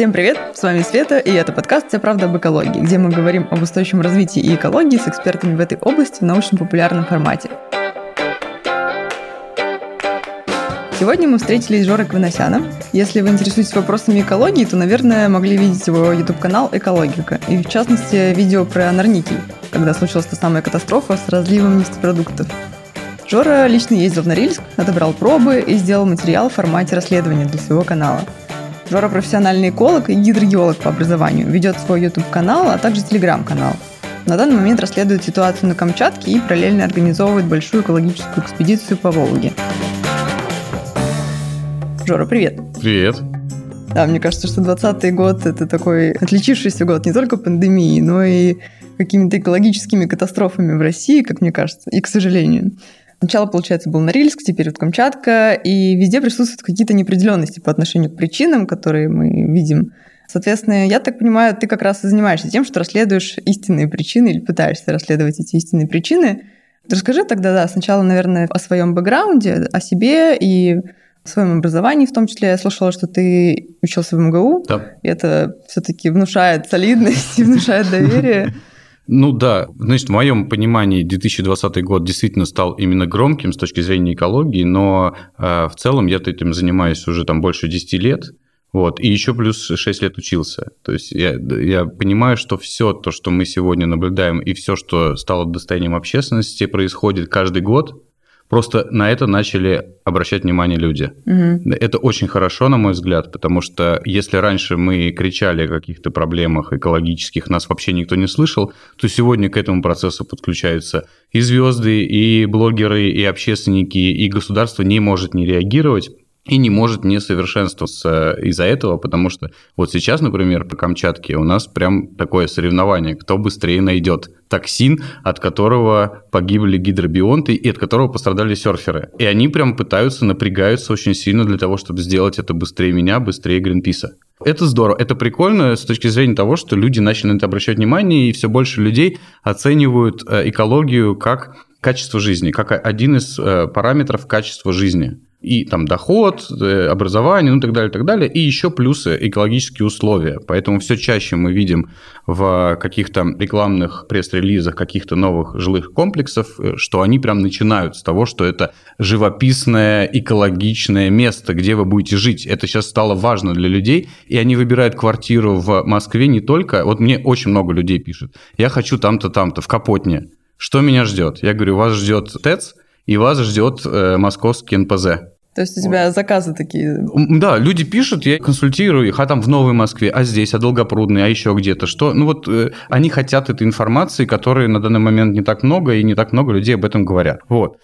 Всем привет, с вами Света, и это подкаст «Вся правда об экологии», где мы говорим об устойчивом развитии и экологии с экспертами в этой области в научно-популярном формате. Сегодня мы встретились с Жорой Кваносяном. Если вы интересуетесь вопросами экологии, то, наверное, могли видеть его YouTube-канал «Экологика», и в частности видео про Норникель, когда случилась та самая катастрофа с разливом нефтепродуктов. Жора лично ездил в Норильск, отобрал пробы и сделал материал в формате расследования для своего канала. Жора профессиональный эколог и гидрогеолог по образованию, ведет свой YouTube-канал, а также телеграм-канал. На данный момент расследует ситуацию на Камчатке и параллельно организовывает большую экологическую экспедицию по Волге. Жора, привет! Привет! Да, мне кажется, что 2020 год – это такой отличившийся год не только пандемией, но и какими-то экологическими катастрофами в России, как мне кажется, и к сожалению. Сначала, получается, был Норильск, теперь вот Камчатка, и везде присутствуют какие-то неопределенности по отношению к причинам, которые мы видим. Соответственно, я так понимаю, ты как раз и занимаешься тем, что расследуешь истинные причины или пытаешься расследовать эти истинные причины. Расскажи тогда, да, сначала, наверное, о своем бэкграунде, о себе и о своем образовании, в том числе я слышала, что ты учился в МГУ. Да. И это все-таки внушает солидность и внушает доверие. Ну да, значит, в моем понимании 2020 год действительно стал именно громким с точки зрения экологии, но э, в целом я этим занимаюсь уже там больше 10 лет. Вот, и еще плюс 6 лет учился. То есть я, я понимаю, что все то, что мы сегодня наблюдаем, и все, что стало достоянием общественности, происходит каждый год, Просто на это начали обращать внимание люди. Угу. Это очень хорошо, на мой взгляд, потому что если раньше мы кричали о каких-то проблемах экологических, нас вообще никто не слышал, то сегодня к этому процессу подключаются и звезды, и блогеры, и общественники, и государство не может не реагировать и не может не совершенствоваться из-за этого, потому что вот сейчас, например, по Камчатке у нас прям такое соревнование, кто быстрее найдет токсин, от которого погибли гидробионты и от которого пострадали серферы. И они прям пытаются, напрягаются очень сильно для того, чтобы сделать это быстрее меня, быстрее Гринписа. Это здорово, это прикольно с точки зрения того, что люди начали на это обращать внимание, и все больше людей оценивают э, экологию как качество жизни, как один из э, параметров качества жизни и там доход, э, образование, ну и так далее, так далее, и еще плюсы экологические условия. Поэтому все чаще мы видим в каких-то рекламных пресс-релизах каких-то новых жилых комплексов, э, что они прям начинают с того, что это живописное, экологичное место, где вы будете жить. Это сейчас стало важно для людей, и они выбирают квартиру в Москве не только... Вот мне очень много людей пишут, я хочу там-то, там-то, в Капотне. Что меня ждет? Я говорю, вас ждет ТЭЦ, и вас ждет э, московский НПЗ. То есть у тебя вот. заказы такие? Да, люди пишут, я консультирую их, а там в Новой Москве, а здесь, а Долгопрудный, а еще где-то, что? Ну вот э, они хотят этой информации, которой на данный момент не так много, и не так много людей об этом говорят. Вот.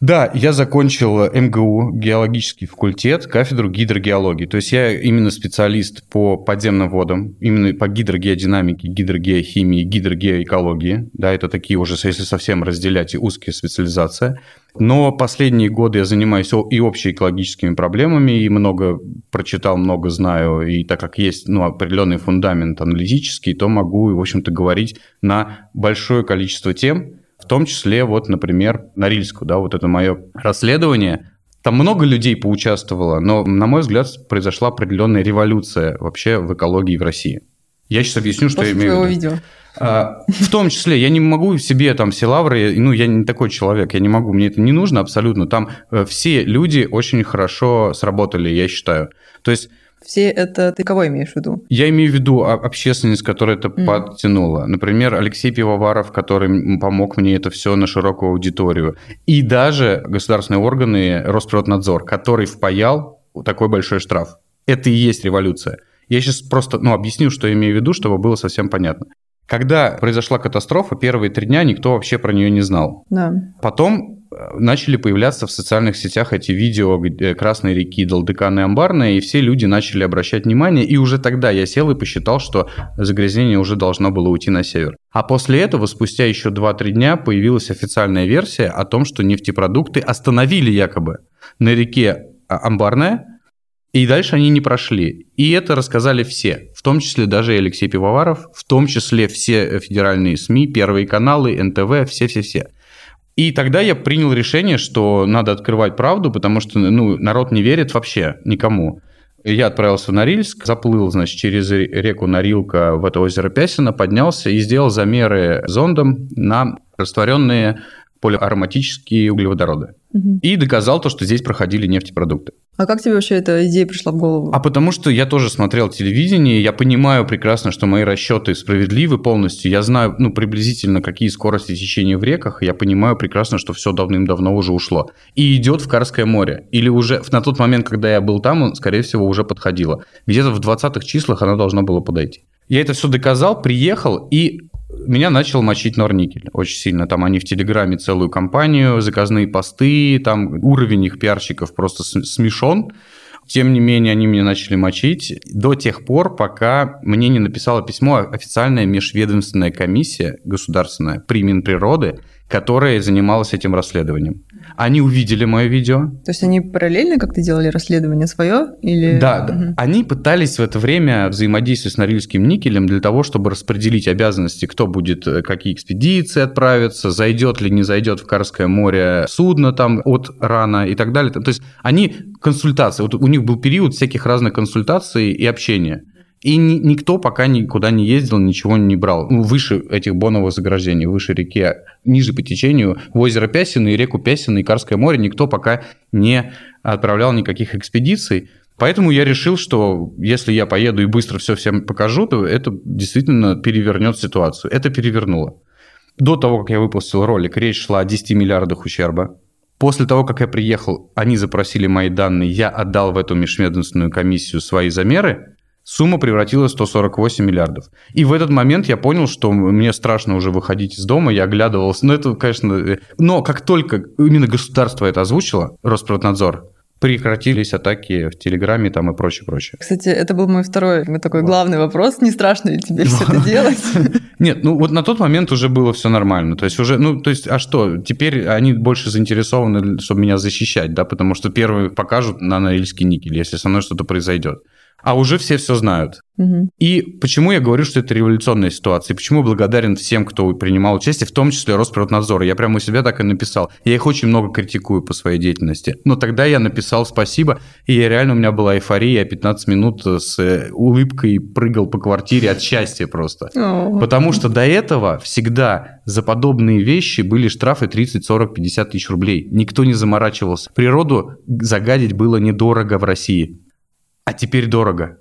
Да, я закончил МГУ, геологический факультет, кафедру гидрогеологии. То есть я именно специалист по подземным водам, именно по гидрогеодинамике, гидрогеохимии, гидрогеоэкологии. Да, это такие уже, если совсем разделять, и узкие специализации. Но последние годы я занимаюсь и общеэкологическими проблемами, и много прочитал, много знаю. И так как есть ну, определенный фундамент аналитический, то могу, в общем-то, говорить на большое количество тем, в том числе, вот, например, Норильску, да, вот это мое расследование. Там много людей поучаствовало, но, на мой взгляд, произошла определенная революция вообще в экологии в России. Я сейчас объясню, что После я имею в виду. видео. А, в том числе, я не могу себе там все лавры, ну, я не такой человек, я не могу, мне это не нужно абсолютно. Там э, все люди очень хорошо сработали, я считаю. То есть все это ты кого имеешь в виду? Я имею в виду общественность, которая это mm. подтянула. Например, Алексей Пивоваров, который помог мне это все на широкую аудиторию. И даже государственные органы, Росприроднадзор, который впаял такой большой штраф. Это и есть революция. Я сейчас просто ну, объясню, что я имею в виду, чтобы было совсем понятно. Когда произошла катастрофа, первые три дня никто вообще про нее не знал. Да. Потом начали появляться в социальных сетях эти видео где Красной реки, Долдыканы, Амбарная, и все люди начали обращать внимание, и уже тогда я сел и посчитал, что загрязнение уже должно было уйти на север. А после этого, спустя еще 2-3 дня, появилась официальная версия о том, что нефтепродукты остановили якобы на реке Амбарная, и дальше они не прошли. И это рассказали все, в том числе даже и Алексей Пивоваров, в том числе все федеральные СМИ, первые каналы, НТВ, все-все-все. И тогда я принял решение, что надо открывать правду, потому что ну, народ не верит вообще никому. Я отправился в Норильск, заплыл, значит, через реку Норилка в это озеро Пясино, поднялся и сделал замеры зондом на растворенные полиароматические углеводороды. Угу. И доказал то, что здесь проходили нефтепродукты. А как тебе вообще эта идея пришла в голову? А потому что я тоже смотрел телевидение, я понимаю прекрасно, что мои расчеты справедливы полностью. Я знаю, ну, приблизительно, какие скорости течения в реках. Я понимаю прекрасно, что все давным-давно уже ушло. И идет в Карское море. Или уже на тот момент, когда я был там, он, скорее всего, уже подходило. Где-то в 20-х числах оно должно было подойти. Я это все доказал, приехал, и меня начал мочить Норникель очень сильно. Там они в Телеграме целую компанию, заказные посты, там уровень их пиарщиков просто смешон. Тем не менее, они меня начали мочить до тех пор, пока мне не написала письмо официальная межведомственная комиссия государственная при Минприроды, которая занималась этим расследованием. Они увидели мое видео. То есть они параллельно как-то делали расследование свое? Или... Да, угу. они пытались в это время взаимодействовать с Норильским никелем для того, чтобы распределить обязанности, кто будет, э, какие экспедиции отправятся, зайдет ли, не зайдет в Карское море судно там от рана и так далее. То есть они консультации, вот у них был период всяких разных консультаций и общения. И ни, никто пока никуда не ездил, ничего не брал. Ну, выше этих боновых заграждений, выше реки, ниже по течению, в озеро Пясино и реку Пясино и Карское море никто пока не отправлял никаких экспедиций. Поэтому я решил, что если я поеду и быстро все всем покажу, то это действительно перевернет ситуацию. Это перевернуло. До того, как я выпустил ролик, речь шла о 10 миллиардах ущерба. После того, как я приехал, они запросили мои данные, я отдал в эту межведомственную комиссию свои замеры, Сумма превратилась в 148 миллиардов. И в этот момент я понял, что мне страшно уже выходить из дома, я оглядывался. Ну, это, конечно... Э, но как только именно государство это озвучило, Росприроднадзор, прекратились атаки в Телеграме там и прочее, прочее. Кстати, это был мой второй такой главный вопрос. Не страшно ли тебе все это делать? Нет, ну вот на тот момент уже было все нормально. То есть уже, ну, то есть, а что? Теперь они больше заинтересованы, чтобы меня защищать, да, потому что первые покажут на Норильский никель, если со мной что-то произойдет а уже все все знают. Угу. И почему я говорю, что это революционная ситуация? И почему благодарен всем, кто принимал участие, в том числе Росприроднадзор. Я прямо у себя так и написал. Я их очень много критикую по своей деятельности. Но тогда я написал спасибо, и реально у меня была эйфория. Я 15 минут с э, улыбкой прыгал по квартире от счастья просто. Потому что до этого всегда за подобные вещи были штрафы 30, 40, 50 тысяч рублей. Никто не заморачивался. Природу загадить было недорого в России а теперь дорого.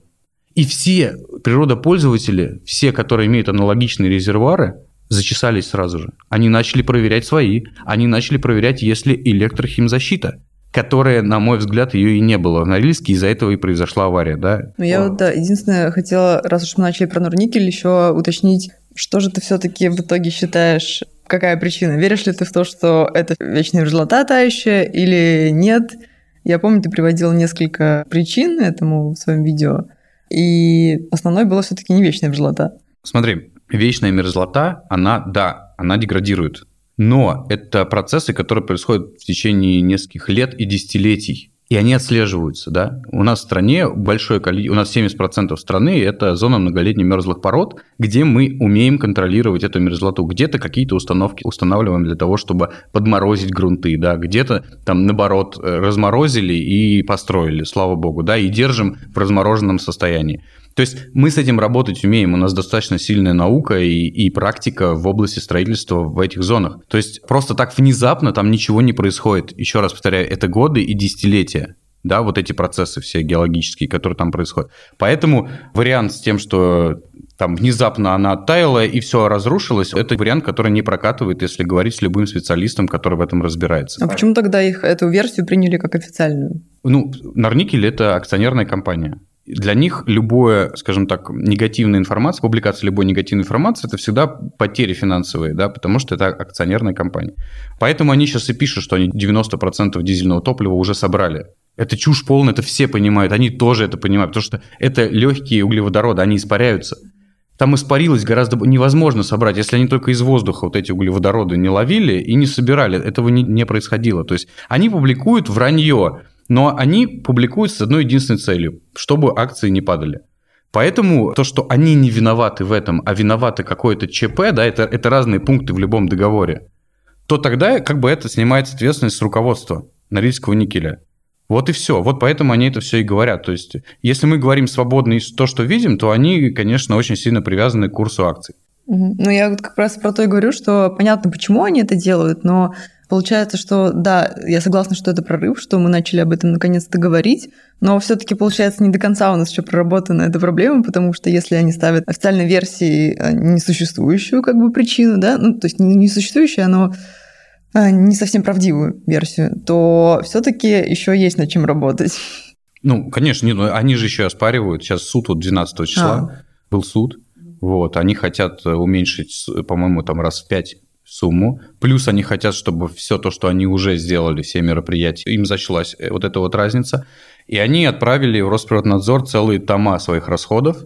И все природопользователи, все, которые имеют аналогичные резервуары, зачесались сразу же. Они начали проверять свои, они начали проверять, если электрохимзащита, которая, на мой взгляд, ее и не было в Норильске, из-за этого и произошла авария, да? Ну, я вот, да, единственное, хотела, раз уж мы начали про Норникель, еще уточнить, что же ты все-таки в итоге считаешь, какая причина? Веришь ли ты в то, что это вечная мерзлота тающая или нет? Я помню, ты приводил несколько причин этому в своем видео, и основной была все-таки не вечная мерзлота. Смотри, вечная мерзлота, она, да, она деградирует. Но это процессы, которые происходят в течение нескольких лет и десятилетий и они отслеживаются, да. У нас в стране большое количество, у нас 70% страны – это зона многолетних мерзлых пород, где мы умеем контролировать эту мерзлоту. Где-то какие-то установки устанавливаем для того, чтобы подморозить грунты, да, где-то там, наоборот, разморозили и построили, слава богу, да, и держим в размороженном состоянии. То есть мы с этим работать умеем, у нас достаточно сильная наука и, и практика в области строительства в этих зонах. То есть просто так внезапно там ничего не происходит. Еще раз повторяю, это годы и десятилетия да, вот эти процессы все геологические, которые там происходят. Поэтому вариант с тем, что там внезапно она оттаяла и все разрушилось, это вариант, который не прокатывает, если говорить с любым специалистом, который в этом разбирается. А почему тогда их эту версию приняли как официальную? Ну, Норникель – это акционерная компания. Для них любое, скажем так, негативная информация, публикация любой негативной информации, это всегда потери финансовые, да, потому что это акционерная компания. Поэтому они сейчас и пишут, что они 90% дизельного топлива уже собрали. Это чушь полная, это все понимают, они тоже это понимают, потому что это легкие углеводороды, они испаряются. Там испарилось гораздо невозможно собрать, если они только из воздуха вот эти углеводороды не ловили и не собирали, этого не, не происходило. То есть они публикуют вранье, но они публикуют с одной единственной целью, чтобы акции не падали. Поэтому то, что они не виноваты в этом, а виноваты какое-то ЧП, да, это, это разные пункты в любом договоре, то тогда как бы это снимается ответственность с руководства Норильского никеля. Вот и все. Вот поэтому они это все и говорят. То есть, если мы говорим свободно из то, что видим, то они, конечно, очень сильно привязаны к курсу акций. Ну, я вот как раз про то и говорю, что понятно, почему они это делают, но получается, что да, я согласна, что это прорыв, что мы начали об этом наконец-то говорить, но все-таки получается не до конца у нас еще проработана эта проблема, потому что если они ставят официальной версии э, несуществующую как бы причину, да, ну, то есть не несуществующую, но э, не совсем правдивую версию, то все-таки еще есть над чем работать. Ну, конечно, не, ну, они же еще оспаривают. Сейчас суд вот 12 числа а. был суд. Вот, они хотят уменьшить, по-моему, там раз в пять сумму. Плюс они хотят, чтобы все то, что они уже сделали, все мероприятия, им зачлась э, вот эта вот разница. И они отправили в Росприроднадзор целые тома своих расходов,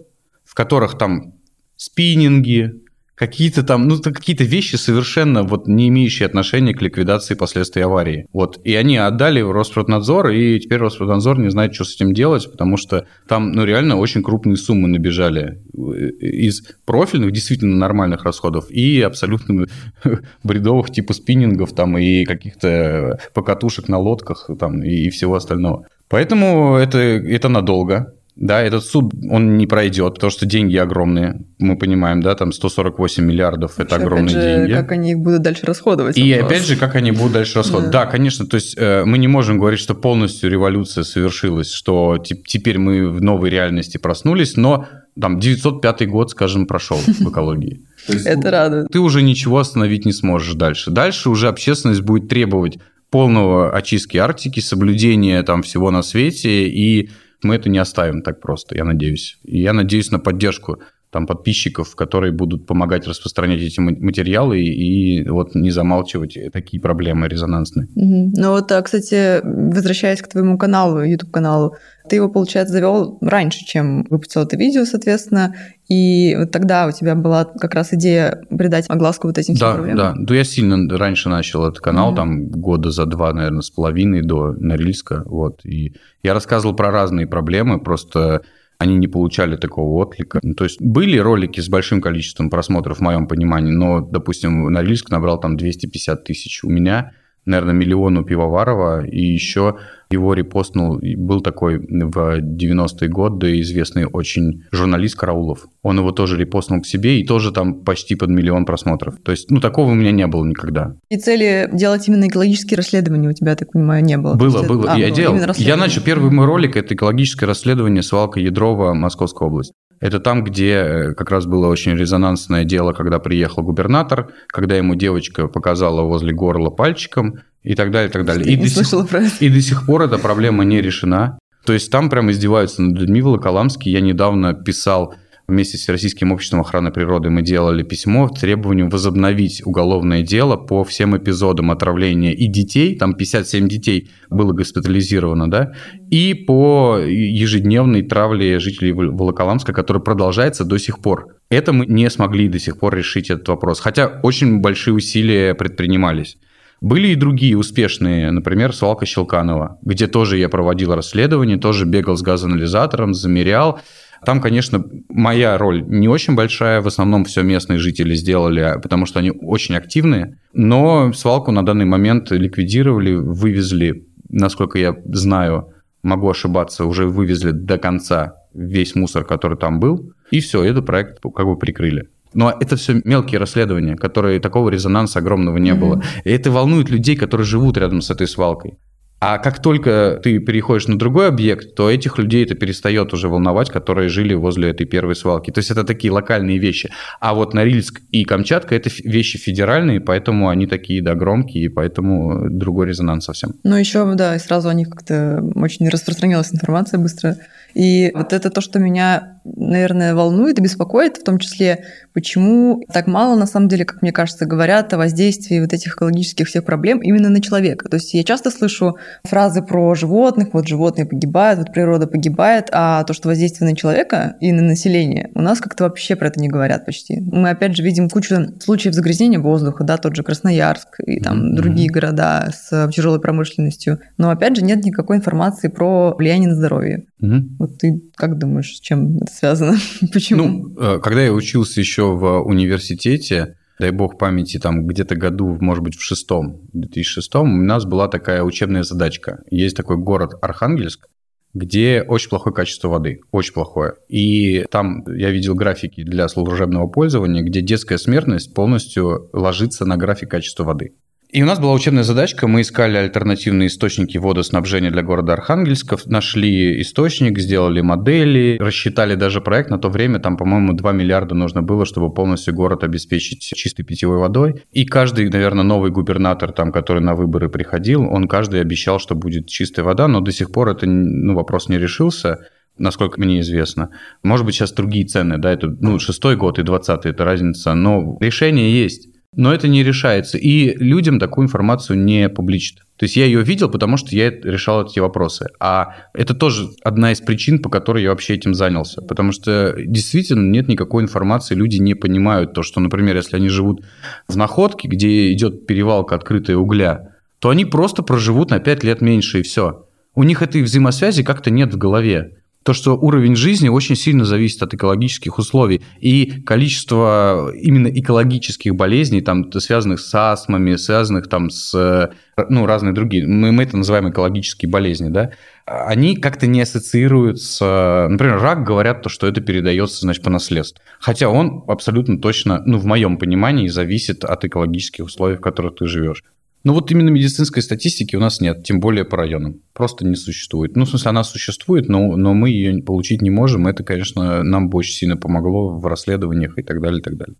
в которых там спиннинги, какие-то там, ну, какие-то вещи совершенно вот не имеющие отношения к ликвидации последствий аварии. Вот. И они отдали в Роспроднадзор, и теперь Роспроднадзор не знает, что с этим делать, потому что там, ну, реально очень крупные суммы набежали э, из профильных, действительно нормальных расходов и абсолютно бредовых типа спиннингов там и каких-то покатушек на лодках там и всего остального. Поэтому это, это надолго. Да, этот суд, он не пройдет, потому что деньги огромные. Мы понимаем, да, там 148 миллиардов – это огромные опять же, деньги. как они их будут дальше расходовать. И вопрос. опять же, как они будут дальше расходовать. Да. да, конечно, то есть э, мы не можем говорить, что полностью революция совершилась, что теперь мы в новой реальности проснулись, но там 905 год, скажем, прошел в экологии. Это радует. Ты уже ничего остановить не сможешь дальше. Дальше уже общественность будет требовать полного очистки Арктики, соблюдения там всего на свете и мы это не оставим так просто, я надеюсь. И я надеюсь на поддержку там подписчиков, которые будут помогать распространять эти материалы и, и вот не замалчивать такие проблемы резонансные. Угу. Ну вот, а, кстати, возвращаясь к твоему каналу, YouTube-каналу, ты его, получается, завел раньше, чем выпустил это видео, соответственно, и вот тогда у тебя была как раз идея придать огласку вот этим да, проблемам. Да, да. Я сильно раньше начал этот канал, mm-hmm. там года за два, наверное, с половиной до Норильска, вот. И я рассказывал про разные проблемы, просто они не получали такого отклика. То есть были ролики с большим количеством просмотров в моем понимании, но, допустим, Норильск набрал там 250 тысяч. У меня наверное, миллион у Пивоварова, и еще его репостнул, был такой в 90-е годы известный очень журналист Караулов. Он его тоже репостнул к себе, и тоже там почти под миллион просмотров. То есть, ну, такого у меня не было никогда. И цели делать именно экологические расследования у тебя, так понимаю, не было? Было, было. А, я было. делал. Я начал, первый мой ролик – это экологическое расследование свалка Ядрова, Московская область. Это там, где э, как раз было очень резонансное дело, когда приехал губернатор, когда ему девочка показала возле горла пальчиком и так далее, и так далее. И до, сих, про это. и до сих пор эта проблема не решена. То есть там прям издеваются над людьми. Волоколамский я недавно писал вместе с Российским обществом охраны природы мы делали письмо с требованием возобновить уголовное дело по всем эпизодам отравления и детей, там 57 детей было госпитализировано, да, и по ежедневной травле жителей Волоколамска, которая продолжается до сих пор. Это мы не смогли до сих пор решить этот вопрос, хотя очень большие усилия предпринимались. Были и другие успешные, например, свалка Щелканова, где тоже я проводил расследование, тоже бегал с газоанализатором, замерял, там, конечно, моя роль не очень большая, в основном все местные жители сделали, потому что они очень активные, но свалку на данный момент ликвидировали, вывезли, насколько я знаю, могу ошибаться, уже вывезли до конца весь мусор, который там был, и все, этот проект как бы прикрыли. Но это все мелкие расследования, которые такого резонанса огромного не mm-hmm. было. И это волнует людей, которые живут рядом с этой свалкой. А как только ты переходишь на другой объект, то этих людей это перестает уже волновать, которые жили возле этой первой свалки. То есть это такие локальные вещи. А вот Норильск и Камчатка это вещи федеральные, поэтому они такие, да, громкие, и поэтому другой резонанс совсем. Ну еще, да, сразу о них как-то очень распространялась информация быстро. И вот это то, что меня, наверное, волнует и беспокоит, в том числе, почему так мало, на самом деле, как мне кажется, говорят о воздействии вот этих экологических всех проблем именно на человека. То есть я часто слышу фразы про животных, вот животные погибают, вот природа погибает, а то, что воздействие на человека и на население, у нас как-то вообще про это не говорят почти. Мы, опять же, видим кучу случаев загрязнения воздуха, да, тот же Красноярск и там mm-hmm. другие города с тяжелой промышленностью. Но, опять же, нет никакой информации про влияние на здоровье. Mm-hmm. Вот ты как думаешь, с чем это связано? Почему? Ну, э, когда я учился еще в университете, дай бог памяти, там где-то году, может быть, в шестом, 2006 у нас была такая учебная задачка. Есть такой город Архангельск, где очень плохое качество воды, очень плохое. И там я видел графики для служебного пользования, где детская смертность полностью ложится на график качества воды. И у нас была учебная задачка, мы искали альтернативные источники водоснабжения для города Архангельска, нашли источник, сделали модели, рассчитали даже проект. На то время там, по-моему, 2 миллиарда нужно было, чтобы полностью город обеспечить чистой питьевой водой. И каждый, наверное, новый губернатор, там, который на выборы приходил, он каждый обещал, что будет чистая вода, но до сих пор это ну, вопрос не решился насколько мне известно. Может быть, сейчас другие цены, да, это ну, шестой год и двадцатый, это разница, но решение есть. Но это не решается. И людям такую информацию не публичат. То есть я ее видел, потому что я решал эти вопросы. А это тоже одна из причин, по которой я вообще этим занялся. Потому что действительно нет никакой информации, люди не понимают то, что, например, если они живут в находке, где идет перевалка открытая угля, то они просто проживут на 5 лет меньше и все. У них этой взаимосвязи как-то нет в голове то, что уровень жизни очень сильно зависит от экологических условий. И количество именно экологических болезней, там, связанных с астмами, связанных там с ну, разные другие, мы, мы это называем экологические болезни, да, они как-то не ассоциируются, например, рак говорят то, что это передается, значит, по наследству. Хотя он абсолютно точно, ну, в моем понимании, зависит от экологических условий, в которых ты живешь. Ну вот именно медицинской статистики у нас нет, тем более по районам. Просто не существует. Ну, в смысле, она существует, но, но мы ее получить не можем. Это, конечно, нам бы очень сильно помогло в расследованиях и так далее, и так далее.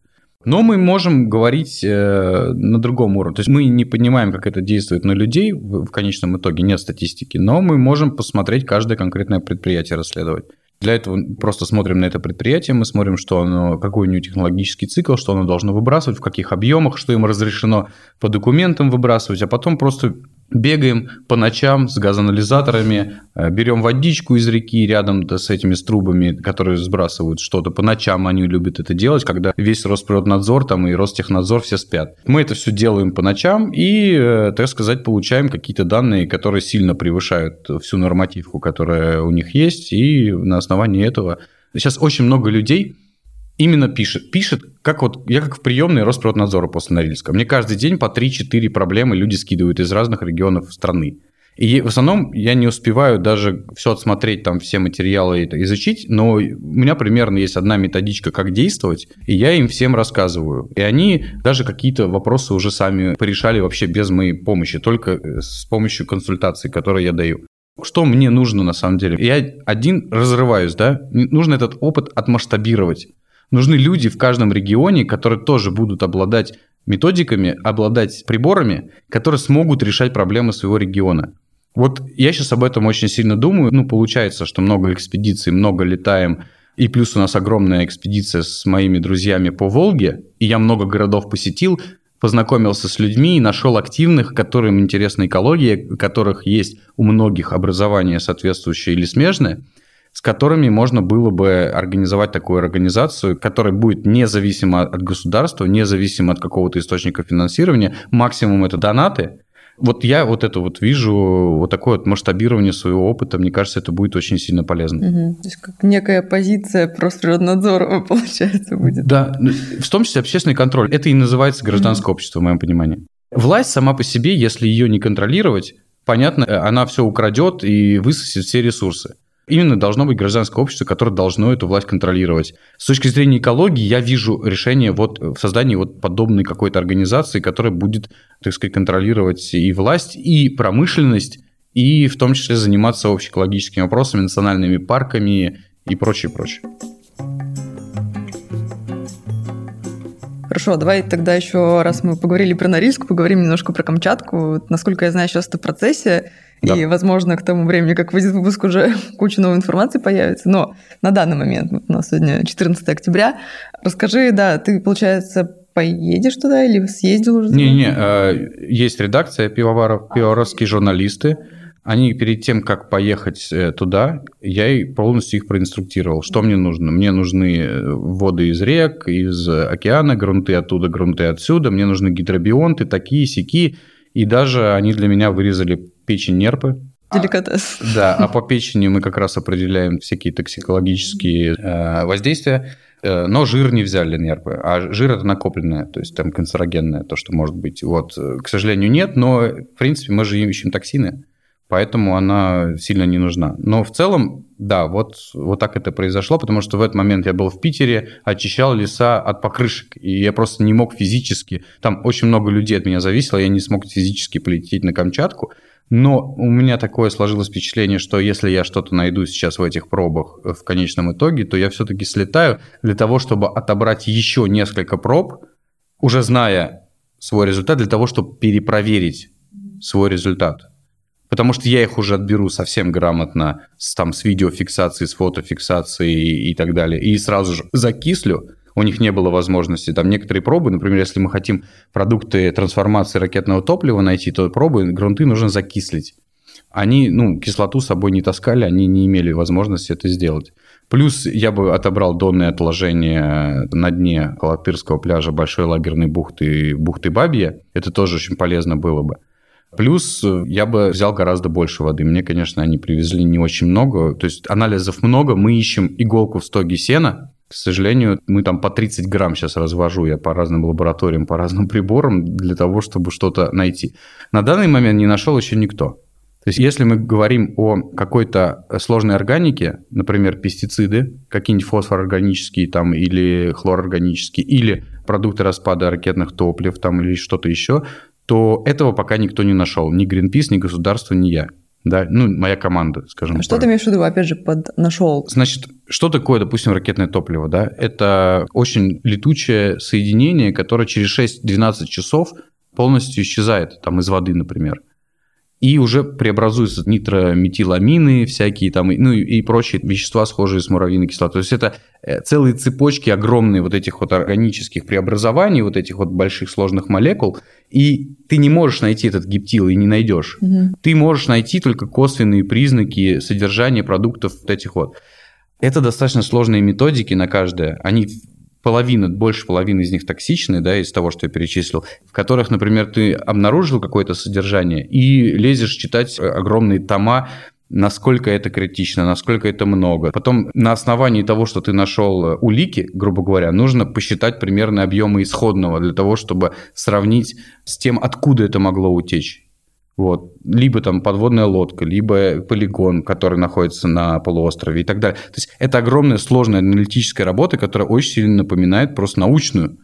Но мы можем говорить э, на другом уровне. То есть мы не понимаем, как это действует на людей в, в конечном итоге, нет статистики, но мы можем посмотреть каждое конкретное предприятие расследовать. Для этого просто смотрим на это предприятие, мы смотрим, что оно, какой у него технологический цикл, что оно должно выбрасывать, в каких объемах, что ему разрешено по документам выбрасывать, а потом просто бегаем по ночам с газоанализаторами, э, берем водичку из реки рядом с этими с трубами, которые сбрасывают что-то. По ночам они любят это делать, когда весь Росприроднадзор там и Ростехнадзор все спят. Мы это все делаем по ночам и, э, так сказать, получаем какие-то данные, которые сильно превышают всю нормативку, которая у них есть, и на основании этого сейчас очень много людей именно пишет. Пишет, как вот я как в приемной Росприроднадзора после Норильска. Мне каждый день по 3-4 проблемы люди скидывают из разных регионов страны. И в основном я не успеваю даже все отсмотреть, там все материалы это изучить, но у меня примерно есть одна методичка, как действовать, и я им всем рассказываю. И они даже какие-то вопросы уже сами порешали вообще без моей помощи, только э, с помощью консультаций, которые я даю. Что мне нужно на самом деле? Я один разрываюсь, да? Нужно этот опыт отмасштабировать. Нужны люди в каждом регионе, которые тоже будут обладать методиками, обладать приборами, которые смогут решать проблемы своего региона. Вот я сейчас об этом очень сильно думаю. Ну, получается, что много экспедиций, много летаем, и плюс у нас огромная экспедиция с моими друзьями по Волге, и я много городов посетил, познакомился с людьми и нашел активных, которым интересна экология, у которых есть у многих образование соответствующее или смежное – с которыми можно было бы организовать такую организацию, которая будет независима от государства, независима от какого-то источника финансирования. Максимум это донаты. Вот я вот это вот вижу, вот такое вот масштабирование своего опыта, мне кажется, это будет очень сильно полезно. Угу. То есть как некая позиция Росприроднадзора, получается, будет. Да, ну, в том числе общественный контроль. Это и называется гражданское угу. общество, в моем понимании. Власть сама по себе, если ее не контролировать, понятно, она все украдет и высосет все ресурсы. Именно должно быть гражданское общество, которое должно эту власть контролировать. С точки зрения экологии я вижу решение вот в создании вот подобной какой-то организации, которая будет, так сказать, контролировать и власть, и промышленность, и в том числе заниматься общеэкологическими вопросами, национальными парками и прочее, прочее. Хорошо, давай тогда еще, раз мы поговорили про Норильск, поговорим немножко про Камчатку. Насколько я знаю, сейчас это в процессе. Да. И, возможно, к тому времени, как выйдет выпуск, уже куча новой информации появится. Но на данный момент, у нас сегодня 14 октября, расскажи, да, ты, получается, поедешь туда или съездил уже? Не-не, э, есть редакция пивоваров, пивоваровские журналисты. Они перед тем, как поехать э, туда, я полностью их проинструктировал, что мне нужно. Мне нужны э, воды из рек, из океана, грунты оттуда, грунты отсюда. Мне нужны гидробионты, такие, сики. И даже они для меня вырезали печень нерпы. Деликатес. А, да, а по печени мы как раз определяем всякие токсикологические э, воздействия. Э, но жир не взяли нерпы, а жир это накопленное, то есть там канцерогенное, то, что может быть. Вот, э, к сожалению, нет, но, в принципе, мы же ищем токсины, поэтому она сильно не нужна. Но в целом, да, вот, вот так это произошло, потому что в этот момент я был в Питере, очищал леса от покрышек, и я просто не мог физически, там очень много людей от меня зависело, я не смог физически полететь на Камчатку, но у меня такое сложилось впечатление, что если я что-то найду сейчас в этих пробах в конечном итоге, то я все-таки слетаю для того, чтобы отобрать еще несколько проб, уже зная свой результат, для того, чтобы перепроверить свой результат. Потому что я их уже отберу совсем грамотно с, там, с видеофиксацией, с фотофиксацией и так далее, и сразу же закислю, у них не было возможности. Там некоторые пробы, например, если мы хотим продукты трансформации ракетного топлива найти, то пробы, грунты нужно закислить. Они, ну, кислоту с собой не таскали, они не имели возможности это сделать. Плюс я бы отобрал донные отложения на дне Халатырского пляжа Большой лагерной бухты, бухты Бабья. Это тоже очень полезно было бы. Плюс я бы взял гораздо больше воды. Мне, конечно, они привезли не очень много. То есть анализов много. Мы ищем иголку в стоге сена, к сожалению, мы там по 30 грамм сейчас развожу я по разным лабораториям, по разным приборам для того, чтобы что-то найти. На данный момент не нашел еще никто. То есть если мы говорим о какой-то сложной органике, например, пестициды, какие-нибудь фосфорорганические там или хлорорганические, или продукты распада ракетных топлив там или что-то еще, то этого пока никто не нашел. Ни Greenpeace, ни государство, ни я да, ну, моя команда, скажем а Что ты имеешь в виду, опять же, под нашел? Значит, что такое, допустим, ракетное топливо, да? Это очень летучее соединение, которое через 6-12 часов полностью исчезает, там, из воды, например и уже преобразуются нитрометиламины всякие там, ну и прочие вещества, схожие с муравьиной кислотой. То есть это э, целые цепочки огромные вот этих вот органических преобразований, вот этих вот больших сложных молекул, и ты не можешь найти этот гептил и не найдешь. Угу. Ты можешь найти только косвенные признаки содержания продуктов вот этих вот. Это достаточно сложные методики на каждое. Они половина, больше половины из них токсичны, да, из того, что я перечислил, в которых, например, ты обнаружил какое-то содержание и лезешь читать огромные тома, насколько это критично, насколько это много. Потом на основании того, что ты нашел улики, грубо говоря, нужно посчитать примерно объемы исходного для того, чтобы сравнить с тем, откуда это могло утечь. Вот. Либо там подводная лодка, либо полигон, который находится на полуострове и так далее. То есть это огромная сложная аналитическая работа, которая очень сильно напоминает просто научную.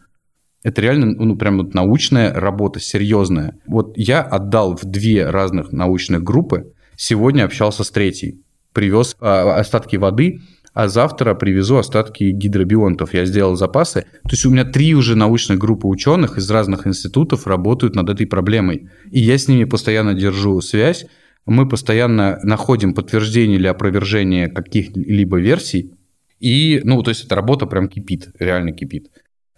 Это реально, ну, прям вот научная работа, серьезная. Вот я отдал в две разных научных группы, сегодня общался с третьей. Привез а, остатки воды, а завтра привезу остатки гидробионтов. Я сделал запасы. То есть у меня три уже научных группы ученых из разных институтов работают над этой проблемой. И я с ними постоянно держу связь. Мы постоянно находим подтверждение или опровержение каких-либо версий. И, ну, то есть эта работа прям кипит, реально кипит.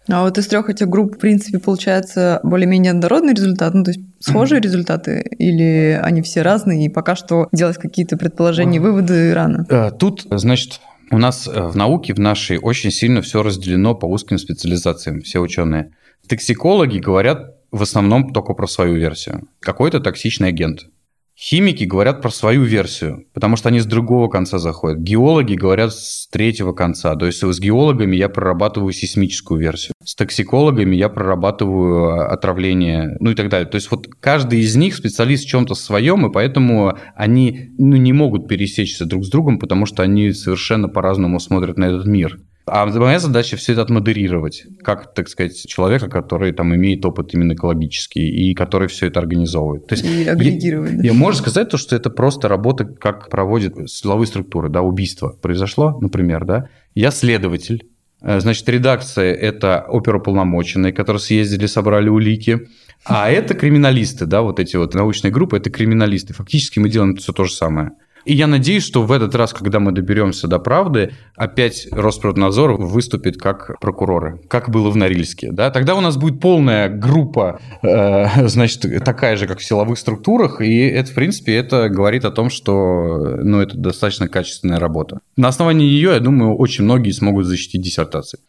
А вот из трех этих групп, в принципе, получается более-менее однородный результат, ну, то есть схожие результаты, или они все разные, и пока что делать какие-то предположения, выводы рано? Э, тут, значит, у нас э, в науке, в нашей, очень сильно все разделено по узким специализациям, все ученые. Токсикологи говорят в основном только про свою версию. Какой-то токсичный агент – Химики говорят про свою версию, потому что они с другого конца заходят. Геологи говорят с третьего конца. То есть с геологами я прорабатываю сейсмическую версию. С токсикологами я прорабатываю а, отравление, ну и так далее. То есть вот каждый из них специалист в чем-то своем, и поэтому они ну, не могут пересечься друг с другом, потому что они совершенно по-разному смотрят на этот мир. А моя задача все это отмодерировать, как, так сказать, человека, который там имеет опыт именно экологический и который все это организовывает. То есть и агрегировать. Я, я можно сказать то, что это просто работа, как проводят силовые структуры, да, убийство произошло, например, да. Я следователь, э, Значит, редакция – это оперуполномоченные, которые съездили, собрали улики. А это криминалисты, да, вот эти вот научные группы – это криминалисты. Фактически мы делаем все то же самое. И я надеюсь, что в этот раз, когда мы доберемся до правды, опять Росприроднадзор выступит как прокуроры, как было в Норильске. Да? Тогда у нас будет полная группа, э, значит, такая же, как в силовых структурах, и это, в принципе, это говорит о том, что ну, это достаточно качественная работа. На основании ее, я думаю, очень многие смогут защитить диссертации.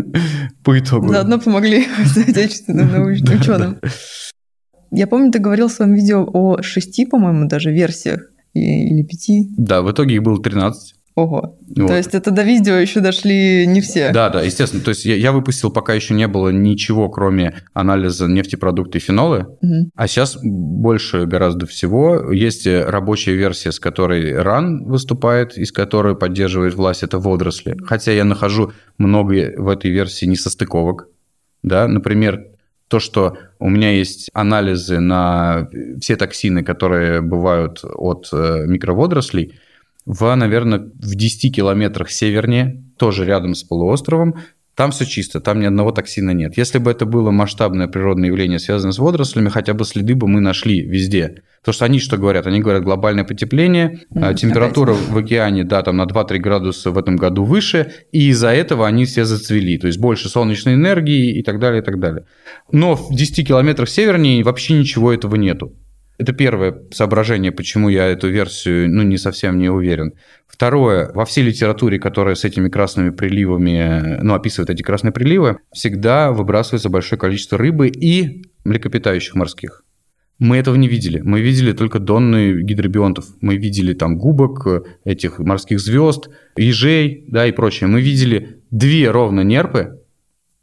По итогу. Заодно помогли отечественным научным ученым. Я помню, ты говорил в своем видео о шести, по-моему, даже версиях или пяти. Да, в итоге их было 13. Ого. Вот. То есть это до видео еще дошли не все. Да, да, естественно. То есть я, я выпустил, пока еще не было ничего, кроме анализа нефтепродукты и фенолы. Угу. А сейчас больше гораздо всего. Есть рабочая версия, с которой РАН выступает, из которой поддерживает власть, это водоросли. Хотя я нахожу много в этой версии несостыковок. Да? Например, то, что у меня есть анализы на все токсины, которые бывают от э, микроводорослей – в, наверное, в 10 километрах севернее, тоже рядом с полуостровом, там все чисто, там ни одного токсина нет. Если бы это было масштабное природное явление, связанное с водорослями, хотя бы следы бы мы нашли везде. Потому что они что говорят? Они говорят глобальное потепление, mm, температура опять. в океане, да, там на 2-3 градуса в этом году выше, и из-за этого они все зацвели. То есть больше солнечной энергии и так далее, и так далее. Но в 10 километрах севернее вообще ничего этого нету. Это первое соображение, почему я эту версию ну, не совсем не уверен. Второе, во всей литературе, которая с этими красными приливами, ну, описывает эти красные приливы, всегда выбрасывается большое количество рыбы и млекопитающих морских. Мы этого не видели. Мы видели только донны гидробионтов. Мы видели там губок, этих морских звезд, ежей, да, и прочее. Мы видели две ровно нерпы,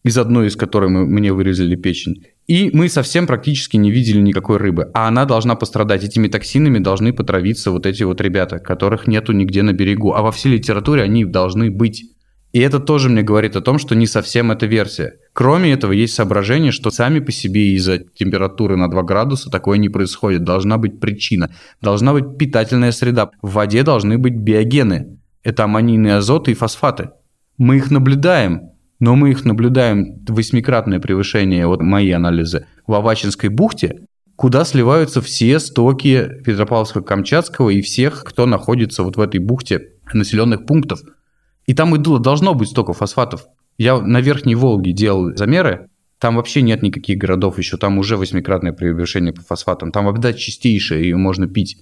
из одной из которой мы, мне вырезали печень, и мы совсем практически не видели никакой рыбы. А она должна пострадать. Этими токсинами должны потравиться вот эти вот ребята, которых нету нигде на берегу. А во всей литературе они должны быть. И это тоже мне говорит о том, что не совсем эта версия. Кроме этого, есть соображение, что сами по себе из-за температуры на 2 градуса такое не происходит. Должна быть причина. Должна быть питательная среда. В воде должны быть биогены. Это аммонийные азоты и фосфаты. Мы их наблюдаем но мы их наблюдаем восьмикратное превышение, вот мои анализы, в Авачинской бухте, куда сливаются все стоки Петропавловска-Камчатского и всех, кто находится вот в этой бухте населенных пунктов. И там и должно быть столько фосфатов. Я на Верхней Волге делал замеры, там вообще нет никаких городов еще, там уже восьмикратное превышение по фосфатам, там вода чистейшая, ее можно пить.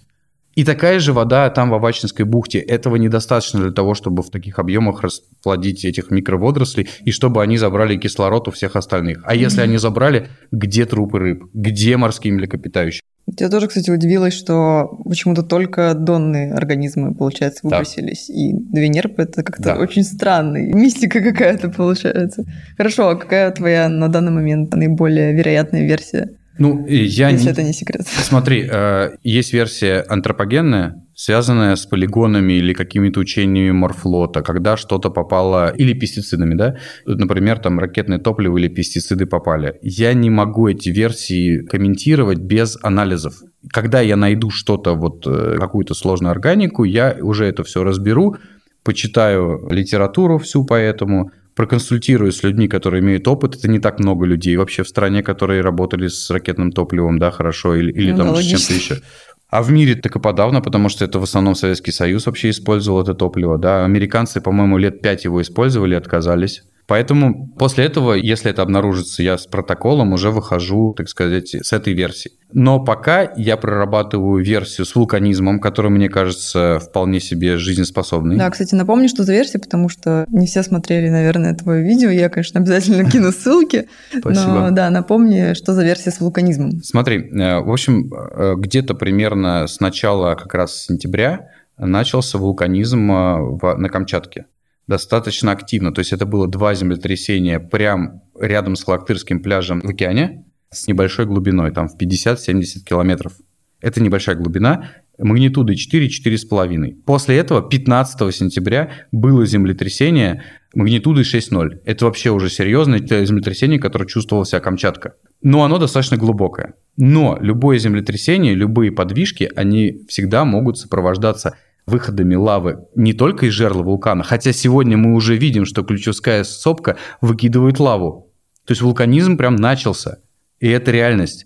И такая же вода там в Авачинской бухте. Этого недостаточно для того, чтобы в таких объемах расплодить этих микроводорослей и чтобы они забрали кислород у всех остальных. А если они забрали, где трупы рыб? Где морские млекопитающие? Я тоже, кстати, удивилась, что почему-то только донные организмы, получается, выбросились. Да. И две нерпы это как-то да. очень странно. Мистика какая-то получается. Хорошо, а какая твоя на данный момент наиболее вероятная версия? Ну, я Если не... это не секрет. Смотри, э, есть версия антропогенная, связанная с полигонами или какими-то учениями морфлота, когда что-то попало, или пестицидами, да, например, там ракетное топливо или пестициды попали. Я не могу эти версии комментировать без анализов. Когда я найду что-то, вот э, какую-то сложную органику, я уже это все разберу, почитаю литературу всю по этому, проконсультируюсь с людьми, которые имеют опыт. Это не так много людей вообще в стране, которые работали с ракетным топливом, да, хорошо, или, или ну, там логично. с чем-то еще. А в мире так и подавно, потому что это в основном Советский Союз вообще использовал это топливо. Да? Американцы, по-моему, лет пять его использовали, отказались. Поэтому после этого, если это обнаружится, я с протоколом уже выхожу, так сказать, с этой версии. Но пока я прорабатываю версию с вулканизмом, которая, мне кажется, вполне себе жизнеспособной. Да, кстати, напомню, что за версия, потому что не все смотрели, наверное, твое видео. Я, конечно, обязательно кину ссылки. Спасибо. Но да, напомни, что за версия с вулканизмом. Смотри, э, в общем, э, где-то примерно с начала как раз сентября начался вулканизм э, на Камчатке достаточно активно. То есть это было два землетрясения прямо рядом с Халактырским пляжем в океане с небольшой глубиной, там в 50-70 километров. Это небольшая глубина, магнитудой 4-4,5. После этого 15 сентября было землетрясение магнитудой 6,0. Это вообще уже серьезное землетрясение, которое чувствовала вся Камчатка. Но оно достаточно глубокое. Но любое землетрясение, любые подвижки, они всегда могут сопровождаться выходами лавы не только из жерла вулкана, хотя сегодня мы уже видим, что ключевская сопка выкидывает лаву. То есть вулканизм прям начался, и это реальность.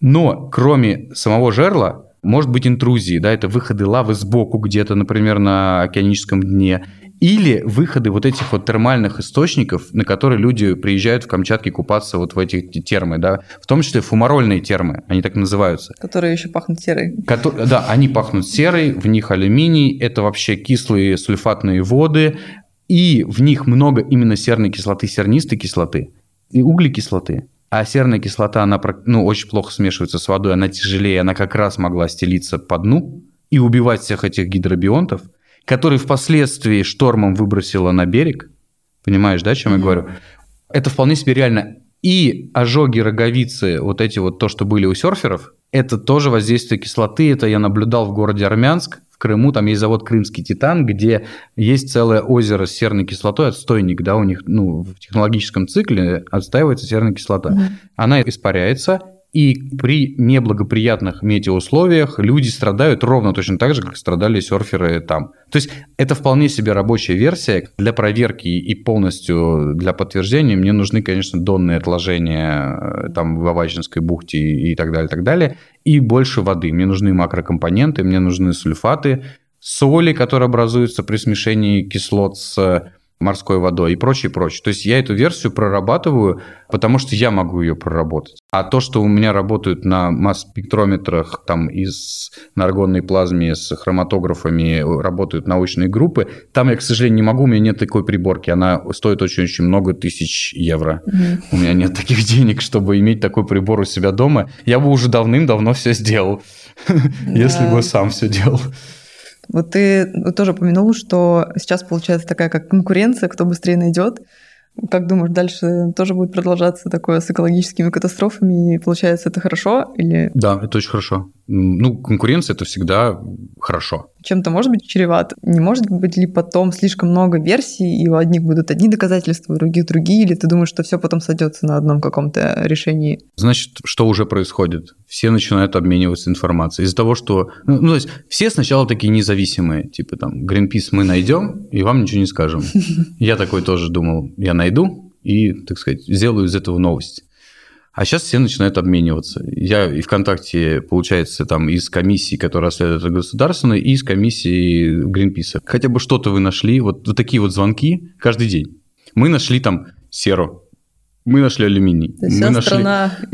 Но кроме самого жерла, может быть интрузии, да, это выходы лавы сбоку где-то, например, на океаническом дне, или выходы вот этих вот термальных источников, на которые люди приезжают в Камчатке купаться вот в этих термы, да, в том числе фумарольные термы, они так называются. Которые еще пахнут серой. Кото- да, они пахнут серой, в них алюминий, это вообще кислые сульфатные воды, и в них много именно серной кислоты, сернистой кислоты и углекислоты. А серная кислота, она ну, очень плохо смешивается с водой, она тяжелее, она как раз могла стелиться по дну и убивать всех этих гидробионтов – который впоследствии штормом выбросило на берег. Понимаешь, да, о чем я говорю? Это вполне себе реально. И ожоги роговицы, вот эти вот то, что были у серферов, это тоже воздействие кислоты. Это я наблюдал в городе Армянск, в Крыму. Там есть завод «Крымский Титан», где есть целое озеро с серной кислотой, отстойник, да, у них ну, в технологическом цикле отстаивается серная кислота. Mm-hmm. Она испаряется, и при неблагоприятных метеоусловиях люди страдают ровно точно так же, как страдали серферы там. То есть это вполне себе рабочая версия. Для проверки и полностью для подтверждения мне нужны, конечно, донные отложения э, там в Авачинской бухте и так далее, так далее. И больше воды. Мне нужны макрокомпоненты, мне нужны сульфаты, соли, которые образуются при смешении кислот с морской водой и прочее, прочее. То есть я эту версию прорабатываю, потому что я могу ее проработать. А то, что у меня работают на масс-спектрометрах там из на аргонной плазме с хроматографами работают научные группы, там я, к сожалению, не могу, у меня нет такой приборки, она стоит очень-очень много тысяч евро. Угу. У меня нет таких денег, чтобы иметь такой прибор у себя дома. Я бы уже давным-давно все сделал, если бы сам все делал. Вот ты тоже упомянул, что сейчас получается такая как конкуренция, кто быстрее найдет. Как думаешь, дальше тоже будет продолжаться такое с экологическими катастрофами? И получается, это хорошо или... Да, это очень хорошо. Ну, конкуренция – это всегда хорошо. Чем-то может быть чревато. Не может быть ли потом слишком много версий, и у одних будут одни доказательства, у других другие, или ты думаешь, что все потом сойдется на одном каком-то решении? Значит, что уже происходит? Все начинают обмениваться информацией. Из-за того, что... Ну, ну, то есть все сначала такие независимые, типа там, Greenpeace мы найдем, и вам ничего не скажем. Я такой тоже думал, я найду, и, так сказать, сделаю из этого новость. А сейчас все начинают обмениваться. Я и ВКонтакте, получается, там из комиссии, которая расследует государственной, и из комиссии Гринписа. Хотя бы что-то вы нашли, вот, вот такие вот звонки каждый день. Мы нашли там серу, мы нашли алюминий, То мы нашли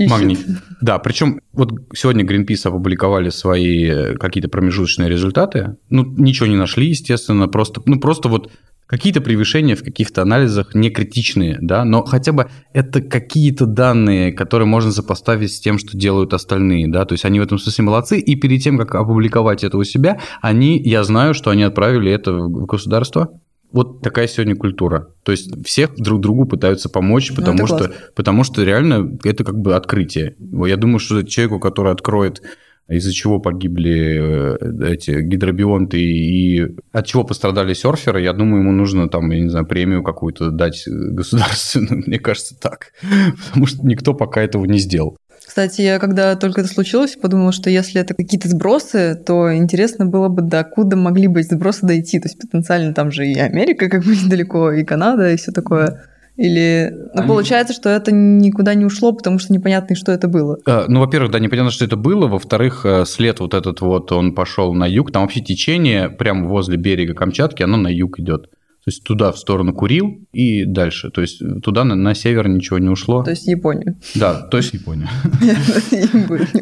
магний. Да, причем вот сегодня Greenpeace опубликовали свои какие-то промежуточные результаты. Ну, ничего не нашли, естественно, просто, ну, просто вот Какие-то превышения в каких-то анализах не критичные, да, но хотя бы это какие-то данные, которые можно сопоставить с тем, что делают остальные, да, то есть они в этом смысле молодцы, и перед тем, как опубликовать это у себя, они, я знаю, что они отправили это в государство, вот такая сегодня культура. То есть всех друг другу пытаются помочь, ну, потому, ну, что, потому что реально это как бы открытие. Я думаю, что человеку, который откроет из-за чего погибли э, эти гидробионты и от чего пострадали серферы, я думаю, ему нужно там, я не знаю, премию какую-то дать государственную, мне кажется, так. Потому что никто пока этого не сделал. Кстати, я когда только это случилось, подумала, что если это какие-то сбросы, то интересно было бы, до куда могли бы эти сбросы дойти. То есть потенциально там же и Америка как бы недалеко, и Канада, и все такое. Или ну, получается, что это никуда не ушло, потому что непонятно, что это было. А, ну, во-первых, да, непонятно, что это было. Во-вторых, э, след вот этот вот, он пошел на юг. Там вообще течение прямо возле берега Камчатки, оно на юг идет. То есть туда, в сторону Курил и дальше. То есть туда на, на север ничего не ушло. То есть Японию. Да, то есть Японию.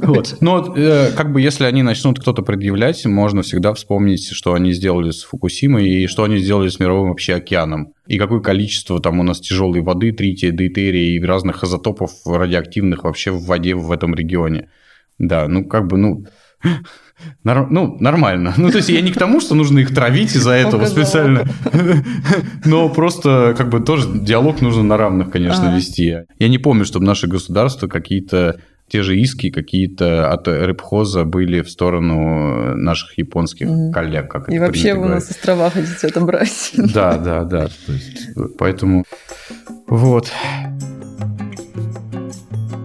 Вот. Но э, как бы если они начнут кто-то предъявлять, можно всегда вспомнить, что они сделали с Фукусимой и что они сделали с мировым вообще океаном. И какое количество там у нас тяжелой воды, трития, дейтерия и разных изотопов радиоактивных вообще в воде в этом регионе. Да, ну как бы, ну... Нор- ну, нормально. Ну, то есть я не к тому, что нужно их травить из-за этого специально. Но просто как бы тоже диалог нужно на равных, конечно, вести. Я не помню, чтобы наше государство какие-то те же иски какие-то от рыбхоза были в сторону наших японских mm. коллег. Как И вообще вы у нас острова хотите отобрать. Да, да, да. То есть, поэтому вот.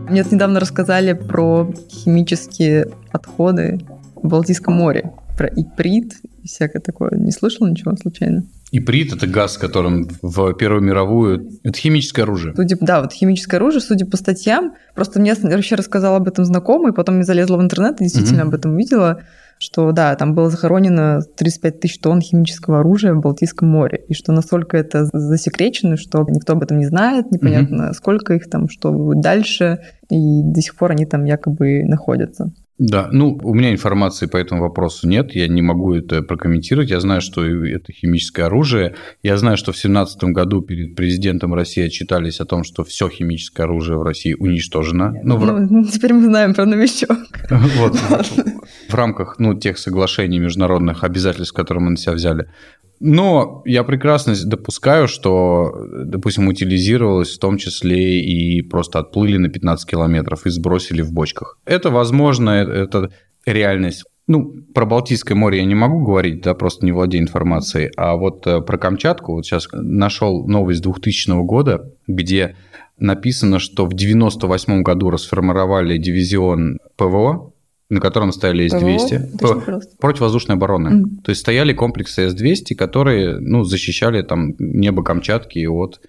Мне недавно рассказали про химические отходы в Балтийском море. Про иприт и всякое такое. Не слышал ничего случайно? Иприт – это газ, которым в Первую мировую… Это химическое оружие. Судя, да, вот химическое оружие, судя по статьям. Просто мне вообще рассказал об этом знакомый, потом я залезла в интернет и действительно mm-hmm. об этом увидела, что да, там было захоронено 35 тысяч тонн химического оружия в Балтийском море, и что настолько это засекречено, что никто об этом не знает, непонятно, mm-hmm. сколько их там, что будет дальше, и до сих пор они там якобы находятся. Да, ну, у меня информации по этому вопросу нет, я не могу это прокомментировать. Я знаю, что это химическое оружие. Я знаю, что в 2017 году перед президентом России отчитались о том, что все химическое оружие в России уничтожено. Ну, в... ну теперь мы знаем про новичок. Вот, в рамках ну, тех соглашений международных обязательств, которые мы на себя взяли. Но я прекрасно допускаю, что, допустим, утилизировалось в том числе и просто отплыли на 15 километров и сбросили в бочках. Это возможно, э, это реальность. Ну, про Балтийское море я не могу говорить, да, просто не владею информацией. А вот э, про Камчатку, вот сейчас нашел новость 2000 года, где написано, что в 98 году расформировали дивизион ПВО, на котором стояли С-200. Противовоздушной обороны. Mm. То есть стояли комплексы С-200, которые ну, защищали там небо Камчатки от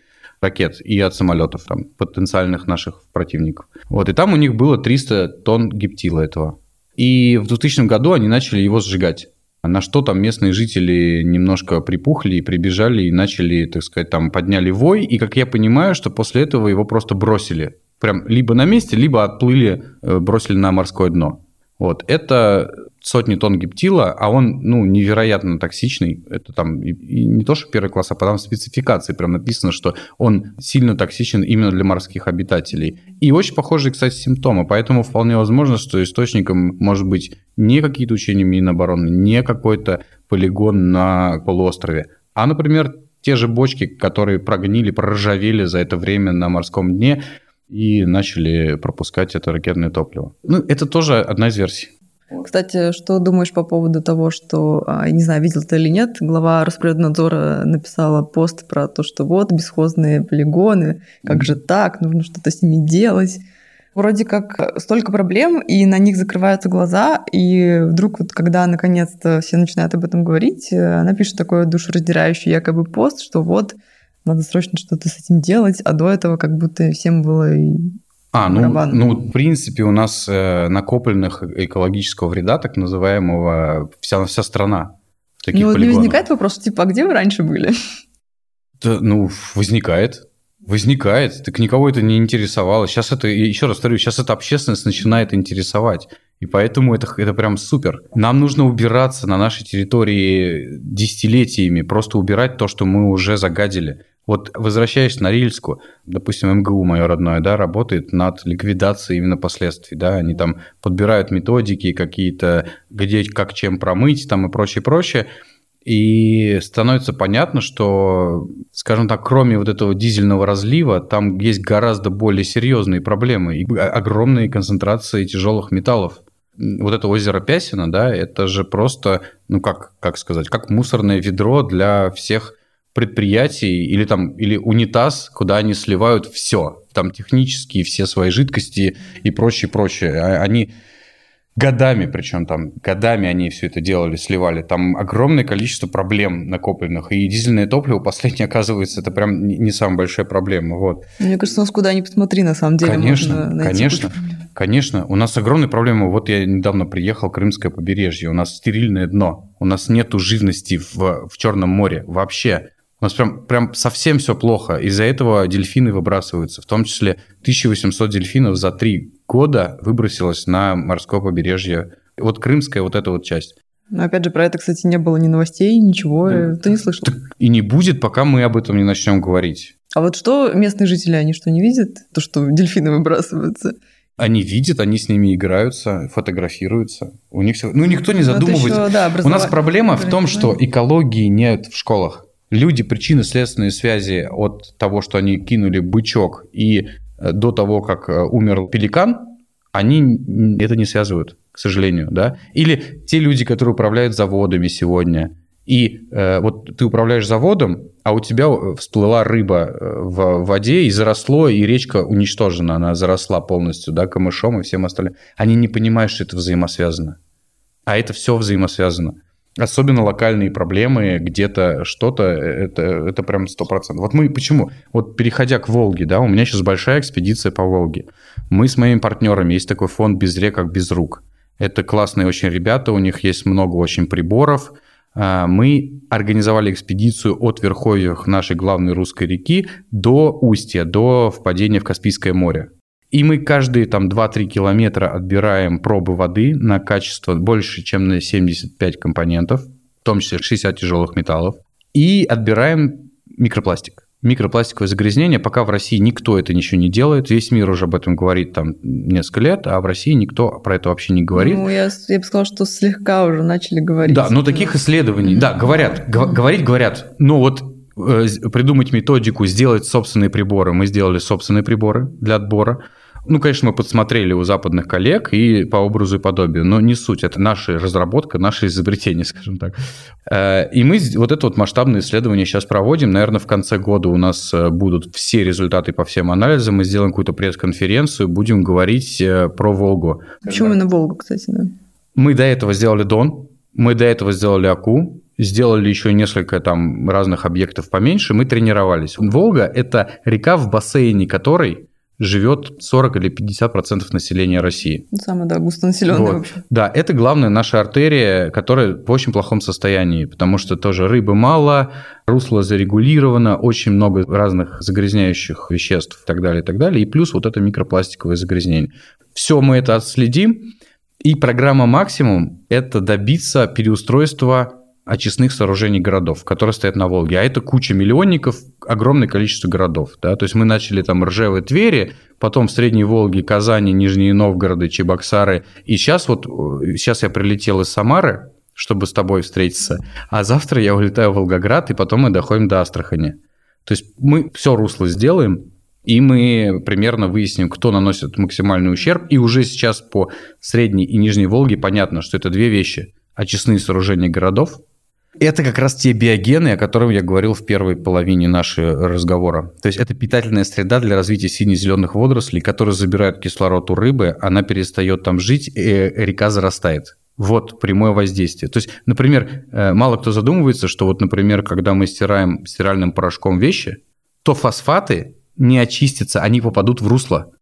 ракет и от самолетов, там, потенциальных наших противников. Вот, и там у них было 300 тонн гептила этого. И в 2000 году они начали его сжигать. На что там местные жители немножко припухли и прибежали и начали, так сказать, там подняли вой. И, как я понимаю, что после этого его просто бросили. Прям либо на месте, либо отплыли, э, бросили на морское дно. Вот, это сотни тонн гептила, а он, ну, невероятно токсичный. Это там и, и не то, что первый класс, а потом в спецификации прям написано, что он сильно токсичен именно для морских обитателей. И очень похожие, кстати, симптомы. Поэтому вполне возможно, что источником может быть не какие-то учения Минобороны, не какой-то полигон на полуострове, а, например, те же бочки, которые прогнили, проржавели за это время на морском дне, и начали пропускать это ракетное топливо. Ну, это тоже одна из версий. Кстати, что думаешь по поводу того, что, а, я не знаю, видел ты или нет, глава Росприроднадзора написала пост про то, что вот бесхозные полигоны, как же так, нужно что-то с ними делать. Вроде как столько проблем, и на них закрываются глаза, и вдруг вот когда наконец-то все начинают об этом говорить, она пишет такой душераздирающий якобы пост, что вот надо срочно что-то с этим делать, а до этого как будто всем было и а, ну, ну, в принципе, у нас э, накопленных экологического вреда, так называемого, вся, вся страна. Таких ну, не возникает вопрос, типа, а где вы раньше были? Да, ну, возникает. Возникает. Так никого это не интересовало. Сейчас это, еще раз повторю, сейчас это общественность начинает интересовать. И поэтому это, это прям супер. Нам нужно убираться на нашей территории десятилетиями, просто убирать то, что мы уже загадили. Вот возвращаясь на Рильску, допустим, МГУ мое родное, да, работает над ликвидацией именно последствий, да, они там подбирают методики какие-то, где, как чем промыть там и прочее, прочее. И становится понятно, что, скажем так, кроме вот этого дизельного разлива, там есть гораздо более серьезные проблемы и огромные концентрации тяжелых металлов. Вот это озеро Пясина, да, это же просто, ну как, как сказать, как мусорное ведро для всех предприятий или там или унитаз, куда они сливают все, там технические все свои жидкости и прочее, прочее. А, они годами, причем там годами они все это делали, сливали. Там огромное количество проблем накопленных. И дизельное топливо последнее, оказывается, это прям не самая большая проблема. Вот. Мне кажется, у нас куда ни посмотри, на самом деле. Конечно, конечно. Конечно, у нас огромная проблема. Вот я недавно приехал, Крымское побережье, у нас стерильное дно, у нас нету живности в, в Черном море вообще. У нас прям, прям совсем все плохо. Из-за этого дельфины выбрасываются. В том числе 1800 дельфинов за три года выбросилось на морское побережье. Вот крымская вот эта вот часть. Но опять же, про это, кстати, не было ни новостей, ничего. Да. Ты не слышал? Так и не будет, пока мы об этом не начнем говорить. А вот что местные жители, они что, не видят? То, что дельфины выбрасываются? Они видят, они с ними играются, фотографируются. У них все... Ну, никто не задумывается. Еще, да, У нас проблема в том, что экологии нет в школах люди причинно-следственные связи от того, что они кинули бычок и э, до того, как э, умер пеликан, они это не связывают, к сожалению, да. Или те люди, которые управляют заводами сегодня, и э, вот ты управляешь заводом, а у тебя э, всплыла рыба в воде и заросло, и речка уничтожена, она заросла полностью, да, камышом и всем остальным. Они не понимают, что это взаимосвязано. А это все взаимосвязано. Особенно локальные проблемы, где-то что-то, это, это прям 100%. Вот мы почему? Вот переходя к Волге, да, у меня сейчас большая экспедиция по Волге. Мы с моими партнерами, есть такой фонд «Без рек, как без рук». Это классные очень ребята, у них есть много очень приборов. А, мы организовали экспедицию от верховьев нашей главной русской реки до устья, до впадения в Каспийское море. И мы каждые там 2-3 километра отбираем пробы воды на качество больше, чем на 75 компонентов, в том числе 60 тяжелых металлов, и отбираем микропластик микропластиковое загрязнение, пока в России никто это ничего не делает. Весь мир уже об этом говорит там несколько лет, а в России никто про это вообще не говорит. Ну, я, я бы сказала, что слегка уже начали говорить. Да, но таких исследований, да, говорят, говорить говорят, но вот э, придумать методику, сделать собственные приборы. Мы сделали собственные приборы для отбора. Ну, конечно, мы подсмотрели у западных коллег и по образу и подобию, но не суть. Это наша разработка, наше изобретение, скажем так. Э, и мы вот это вот масштабное исследование сейчас проводим. Наверное, в конце года у нас э, будут все результаты по всем анализам. Мы сделаем какую-то пресс-конференцию, будем говорить э, про Волгу. Почему именно Волгу, кстати? Да? Мы до этого сделали Дон, мы до этого сделали Аку, сделали еще несколько там разных объектов поменьше, мы тренировались. Волга – это река, в бассейне которой живет 40 или 50 процентов населения России. Самая, да, густонаселенная вот. вообще. Да, это главная наша артерия, которая в очень плохом состоянии, потому что тоже рыбы мало, русло зарегулировано, очень много разных загрязняющих веществ и так далее, и так далее, и плюс вот это микропластиковое загрязнение. Все мы это отследим, и программа «Максимум» – это добиться переустройства очистных сооружений городов, которые стоят на Волге. А это куча миллионников, огромное количество городов. Да? То есть мы начали там Ржевы, Твери, потом в Средней Волге, Казани, Нижние Новгороды, Чебоксары. И сейчас вот, сейчас я прилетел из Самары, чтобы с тобой встретиться, а завтра я улетаю в Волгоград, и потом мы доходим до Астрахани. То есть мы все русло сделаем, и мы примерно выясним, кто наносит максимальный ущерб. И уже сейчас по Средней и Нижней Волге понятно, что это две вещи. Очистные сооружения городов – это как раз те биогены, о которых я говорил в первой половине нашего разговора. То есть это питательная среда для развития сине-зеленых водорослей, которые забирают кислород у рыбы, она перестает там жить, и река зарастает. Вот прямое воздействие. То есть, например, э, мало кто задумывается, что вот, например, когда мы стираем стиральным порошком вещи, то фосфаты не очистятся, они попадут в русло.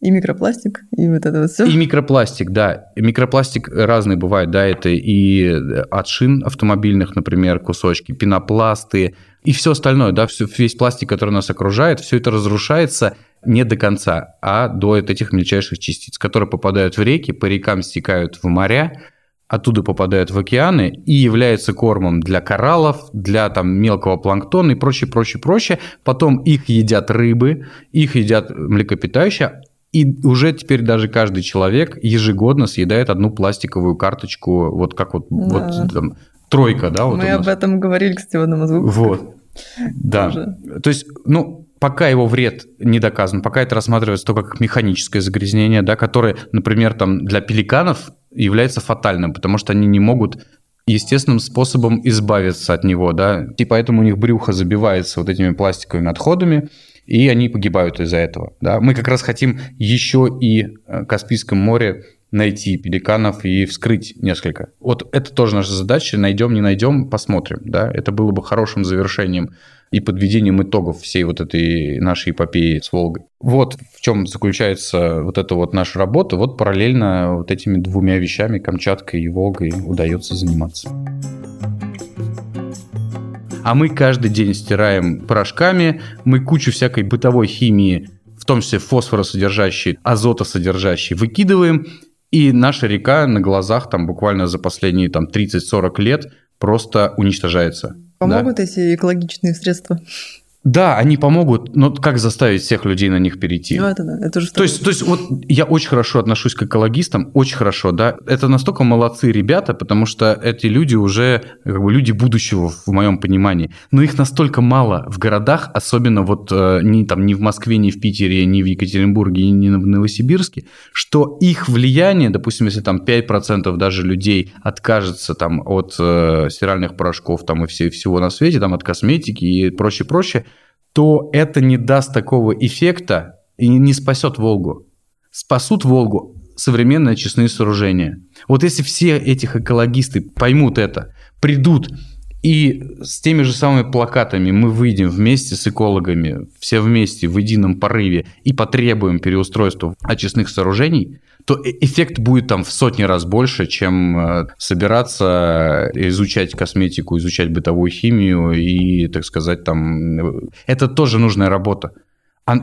И микропластик, и вот это вот все. И микропластик, да. Микропластик разный бывает, да, это и от шин автомобильных, например, кусочки, пенопласты, и все остальное, да, все, весь пластик, который нас окружает, все это разрушается не до конца, а до этих мельчайших частиц, которые попадают в реки, по рекам стекают в моря, оттуда попадают в океаны и являются кормом для кораллов, для там мелкого планктона и прочее, прочее, прочее. Потом их едят рыбы, их едят млекопитающие, и уже теперь даже каждый человек ежегодно съедает одну пластиковую карточку, вот как вот, да. вот там, тройка, да? Вот Мы об этом говорили, кстати, в одном из выпусков. Вот, да. Тоже. То есть, ну, пока его вред не доказан, пока это рассматривается только как механическое загрязнение, да, которое, например, там для пеликанов является фатальным, потому что они не могут естественным способом избавиться от него, да, и поэтому у них брюхо забивается вот этими пластиковыми отходами, и они погибают из-за этого. Да? Мы как раз хотим еще и в э, Каспийском море найти пеликанов и вскрыть несколько. Вот это тоже наша задача. Найдем, не найдем, посмотрим. Да? Это было бы хорошим завершением и подведением итогов всей вот этой нашей эпопеи с Волгой. Вот в чем заключается вот эта вот наша работа. Вот параллельно вот этими двумя вещами, Камчаткой и Волгой, удается заниматься а мы каждый день стираем порошками, мы кучу всякой бытовой химии, в том числе фосфоросодержащей, азотосодержащей, выкидываем, и наша река на глазах там буквально за последние там 30-40 лет просто уничтожается. Помогут да? эти экологичные средства? Да, они помогут, но как заставить всех людей на них перейти? Ну, это да, это же то есть, то есть, вот я очень хорошо отношусь к экологистам, очень хорошо, да. Это настолько молодцы ребята, потому что эти люди уже как бы люди будущего в моем понимании. Но их настолько мало в городах, особенно вот э, ни там ни в Москве, ни в Питере, ни в Екатеринбурге, ни в Новосибирске, что их влияние, допустим, если там 5% даже людей откажется там от э, стиральных порошков там и все, всего на свете, там от косметики и прочее, прочее, то это не даст такого эффекта и не спасет Волгу. Спасут Волгу современные очистные сооружения. Вот если все этих экологисты поймут это, придут и с теми же самыми плакатами мы выйдем вместе с экологами, все вместе в едином порыве и потребуем переустройства очистных сооружений, то э, эффект будет там в сотни раз больше, чем э, собираться, изучать косметику, изучать бытовую химию и, так сказать, там... Э, это тоже нужная работа.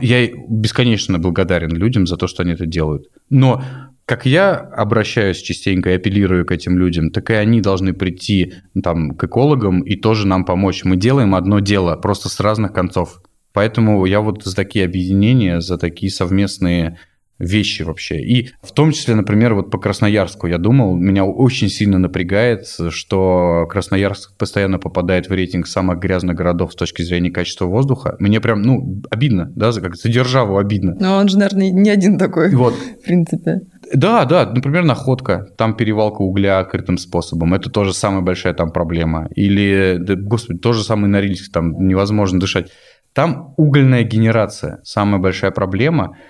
Я бесконечно благодарен людям за то, что они это делают. Но как я обращаюсь частенько и апеллирую к этим людям, так и они должны прийти там, к экологам и тоже нам помочь. Мы делаем одно дело, просто с разных концов. Поэтому я вот за такие объединения, за такие совместные вещи вообще. И в том числе, например, вот по Красноярску я думал, меня очень сильно напрягает, что Красноярск постоянно попадает в рейтинг самых грязных городов с точки зрения качества воздуха. Мне прям, ну, обидно, да, как за державу обидно. Но он же, наверное, не один такой, вот. в принципе. Да, да, например, находка, там перевалка угля открытым способом, это тоже самая большая там проблема. Или, да, господи, тоже самый Норильск, там невозможно дышать. Там угольная генерация, самая большая проблема –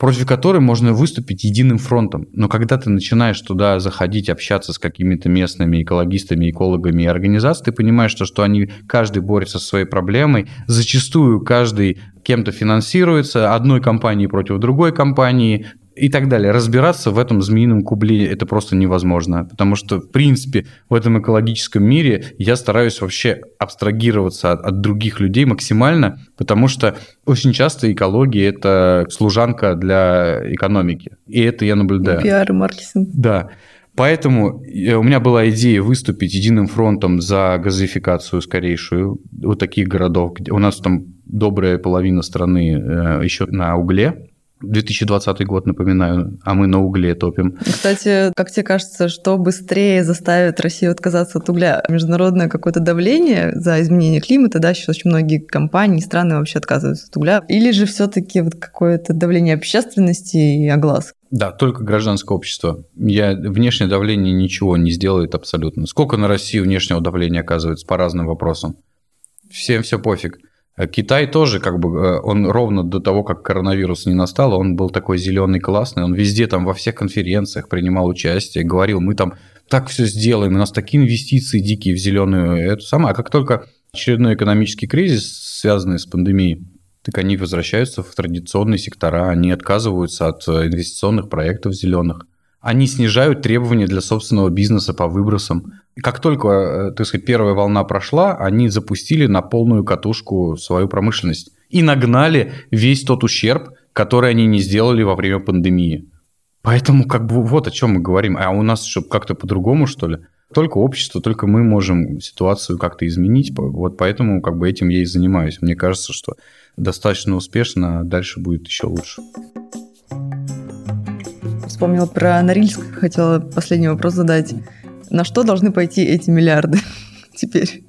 против которой можно выступить единым фронтом. Но когда ты начинаешь туда заходить, общаться с какими-то местными экологистами, экологами и организациями, ты понимаешь, что, что они, каждый борется со своей проблемой, зачастую каждый кем-то финансируется, одной компании против другой компании, и так далее. Разбираться в этом змеином кубле это просто невозможно, потому что, в принципе, в этом экологическом мире я стараюсь вообще абстрагироваться от, от других людей максимально, потому что очень часто экология – это служанка для экономики, и это я наблюдаю. Пиар и маркетинг. Да. Поэтому э, у меня была идея выступить единым фронтом за газификацию скорейшую вот таких городов. Где у нас там добрая половина страны э, еще на угле, 2020 год, напоминаю, а мы на угле топим. Кстати, как тебе кажется, что быстрее заставит Россию отказаться от угля? Международное какое-то давление за изменение климата, да, сейчас очень многие компании, страны вообще отказываются от угля, или же все-таки вот какое-то давление общественности и оглас? Да, только гражданское общество. Я, внешнее давление ничего не сделает абсолютно. Сколько на Россию внешнего давления оказывается по разным вопросам? Всем все пофиг. Э, Китай тоже, как бы, э, он ровно до того, как коронавирус не настал, он был такой зеленый, классный, он везде там во всех конференциях принимал участие, говорил, мы там так все сделаем, у нас такие инвестиции дикие в зеленую эту самую. А как только очередной экономический кризис, связанный с пандемией, так они возвращаются в традиционные сектора, они отказываются от э, инвестиционных проектов зеленых. Они снижают требования для собственного бизнеса по выбросам. Как только, э, так сказать, первая волна прошла, они запустили на полную катушку свою промышленность и нагнали весь тот ущерб, который они не сделали во время пандемии. Поэтому как бы вот о чем мы говорим. А у нас что, как-то по-другому, что ли? Только общество, только мы можем ситуацию как-то изменить. Вот поэтому как бы этим я и занимаюсь. Мне кажется, что достаточно успешно, а дальше будет еще лучше вспомнила про Норильск, хотела последний вопрос задать. На что должны пойти эти миллиарды теперь,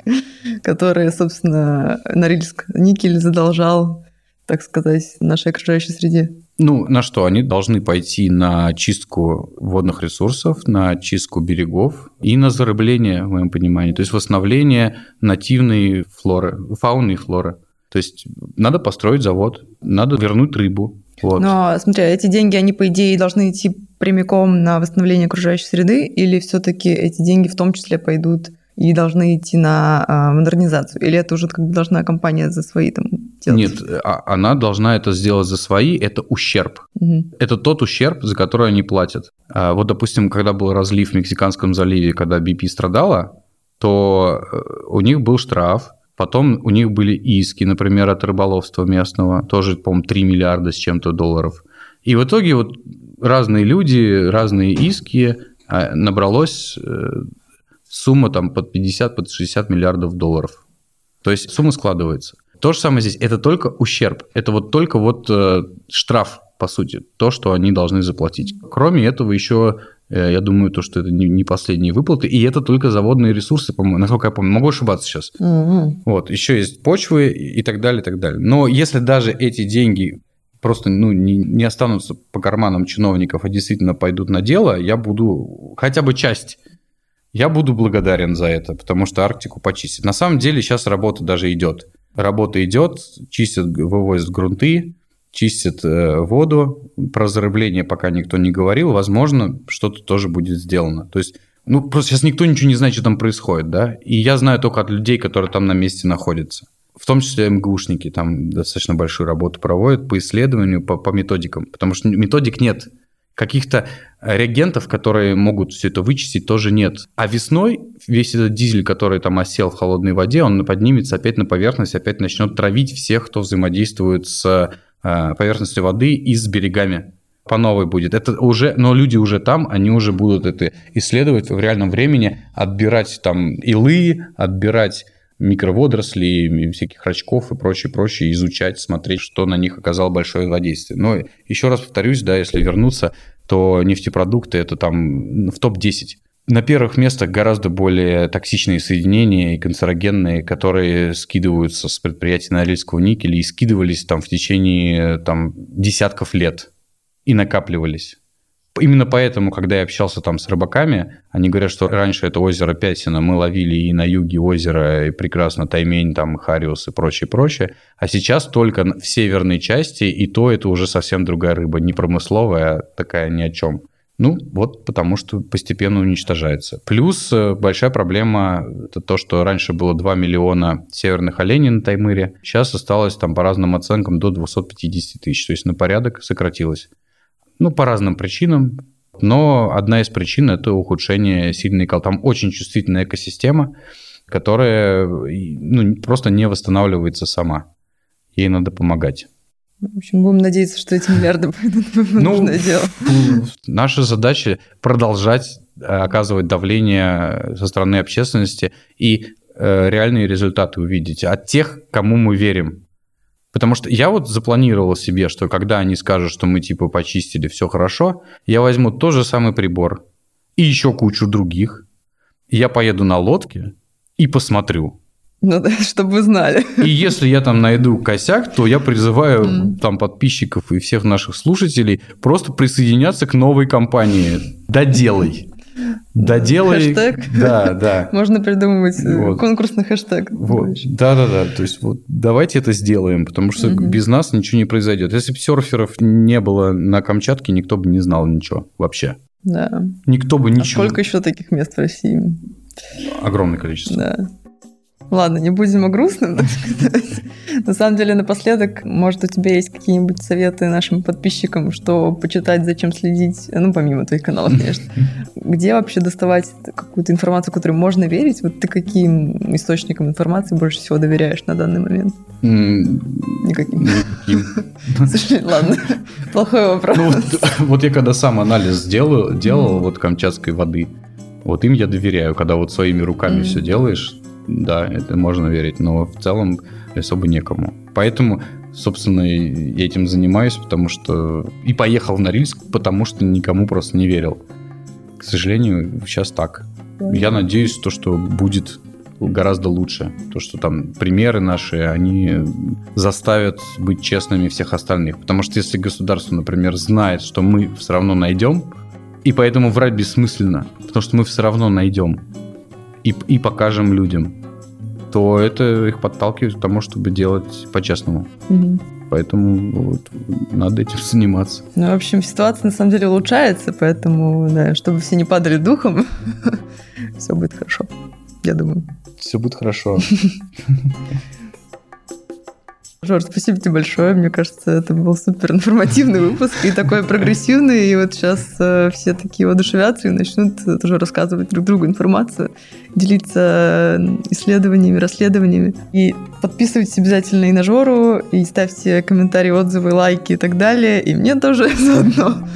которые, собственно, Норильск никель задолжал, так сказать, нашей окружающей среде? Ну, на что? Они должны пойти на чистку водных ресурсов, на чистку берегов и на зарыбление, в моем понимании. То есть восстановление нативной флоры, фауны и флоры. То есть надо построить завод, надо вернуть рыбу, вот. Но, смотри, эти деньги, они, по идее, должны идти прямиком на восстановление окружающей среды, или все-таки эти деньги в том числе пойдут и должны идти на а, модернизацию? Или это уже как бы должна компания за свои там делать? Нет, а, она должна это сделать за свои, это ущерб. Угу. Это тот ущерб, за который они платят. А, вот, допустим, когда был разлив в Мексиканском заливе, когда BP страдала, то э, у них был штраф, Потом у них были иски, например, от рыболовства местного, тоже, по-моему, 3 миллиарда с чем-то долларов. И в итоге вот разные люди, разные иски, а, набралось э, сумма там под 50, под 60 миллиардов долларов. То есть сумма складывается. То же самое здесь. Это только ущерб. Это вот только вот э, штраф, по сути, то, что они должны заплатить. Кроме этого еще Э, я думаю, то, что это не последние выплаты. И это только заводные ресурсы, по-моему, насколько я помню. Могу ошибаться сейчас. Угу. Вот, еще есть почвы и так далее, и так далее. Но если даже эти деньги просто ну, не, не останутся по карманам чиновников, а действительно пойдут на дело, я буду хотя бы часть я буду благодарен за это, потому что Арктику почистить. На самом деле сейчас работа даже идет. Работа идет, чистят, вывозят грунты, чистят э, воду. Про зарыбление пока никто не говорил. Возможно, что-то тоже будет сделано. То есть, ну, просто сейчас никто ничего не знает, что там происходит, да? И я знаю только от людей, которые там на месте находятся. В том числе МГУшники там достаточно большую работу проводят по исследованию, по, по методикам. Потому что методик нет. Каких-то реагентов, которые могут все это вычистить, тоже нет. А весной весь этот дизель, который там осел в холодной воде, он поднимется опять на поверхность, опять начнет травить всех, кто взаимодействует с э, поверхности воды и с берегами. По новой будет. Это уже, но люди уже там, они уже будут это исследовать в реальном времени, отбирать там илы, отбирать микроводорослей, всяких рачков и прочее, прочее, изучать, смотреть, что на них оказало большое воздействие. Но еще раз повторюсь, да, если вернуться, то нефтепродукты это там в топ-10. На первых местах гораздо более токсичные соединения и канцерогенные, которые скидываются с предприятий Норильского никеля и скидывались там в течение там, десятков лет и накапливались. Именно поэтому, когда я общался там с рыбаками, они говорят, что раньше это озеро Пятина мы ловили и на юге озера, и прекрасно Таймень, там Хариус и прочее, прочее. А сейчас только в северной части, и то это уже совсем другая рыба, не промысловая, а такая ни о чем. Ну, вот потому что постепенно уничтожается. Плюс э, большая проблема – это то, что раньше было 2 миллиона северных оленей на Таймыре. Сейчас осталось там по разным оценкам до 250 тысяч. То есть на порядок сократилось. Ну, по разным причинам. Но одна из причин – это ухудшение сильной кал. Там очень чувствительная экосистема, которая ну, просто не восстанавливается сама. Ей надо помогать. В общем, будем надеяться, что эти миллиарды пойдут в ну, нужное дело. Наша задача продолжать э, оказывать давление со стороны общественности и э, реальные результаты увидеть от тех, кому мы верим. Потому что я вот запланировал себе, что когда они скажут, что мы типа почистили, все хорошо, я возьму тот же самый прибор и еще кучу других. Я поеду на лодке и посмотрю. Ну да, чтобы вы знали. И если я там найду косяк, то я призываю mm. там подписчиков и всех наших слушателей просто присоединяться к новой компании. Доделай. Доделай. Хэштег. Да, да. Можно придумывать э, вот. конкурсный хэштег. Вот. Да, да, да. То есть вот давайте это сделаем, потому что угу. без нас ничего не произойдет. Если бы серферов не было на Камчатке, никто бы не знал ничего вообще. Да. Никто бы ничего. А сколько еще таких мест в России? Огромное количество. Да. Ладно, не будем о грустном. На самом деле, напоследок, может, у тебя есть какие-нибудь советы нашим подписчикам, что почитать, зачем следить, ну, помимо твоих каналов, конечно. Где вообще доставать какую-то информацию, которой можно верить? Вот ты каким источникам информации больше всего доверяешь на данный момент? Никаким. Никаким. Слушай, ладно, плохой вопрос. Ну, вот, я когда сам анализ делал вот камчатской воды, вот им я доверяю, когда вот своими руками все делаешь, да, это можно верить, но в целом особо некому. Поэтому, собственно, я этим занимаюсь, потому что... И поехал в Норильск, потому что никому просто не верил. К сожалению, сейчас так. Я надеюсь, то, что будет гораздо лучше. То, что там примеры наши, они заставят быть честными всех остальных. Потому что если государство, например, знает, что мы все равно найдем, и поэтому врать бессмысленно, потому что мы все равно найдем и, и покажем людям, то это их подталкивает к тому, чтобы делать по-честному. Угу. Поэтому вот, надо этим заниматься. Ну, в общем, ситуация на самом деле улучшается, поэтому, да, чтобы все не падали духом, все будет хорошо, я думаю. Все будет хорошо. Жор, спасибо тебе большое. Мне кажется, это был супер информативный выпуск и такой прогрессивный. И вот сейчас э, все такие воодушевятся и начнут тоже рассказывать друг другу информацию, делиться исследованиями, расследованиями. И подписывайтесь обязательно и на Жору, и ставьте комментарии, отзывы, лайки и так далее. И мне тоже заодно.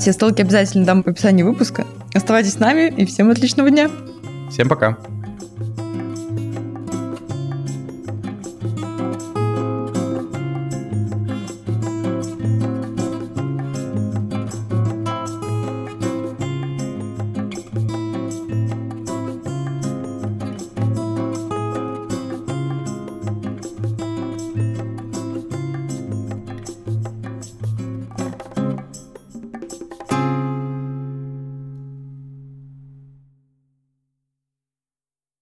Все ссылки обязательно дам в описании выпуска. Оставайтесь с нами и всем отличного дня. Всем пока.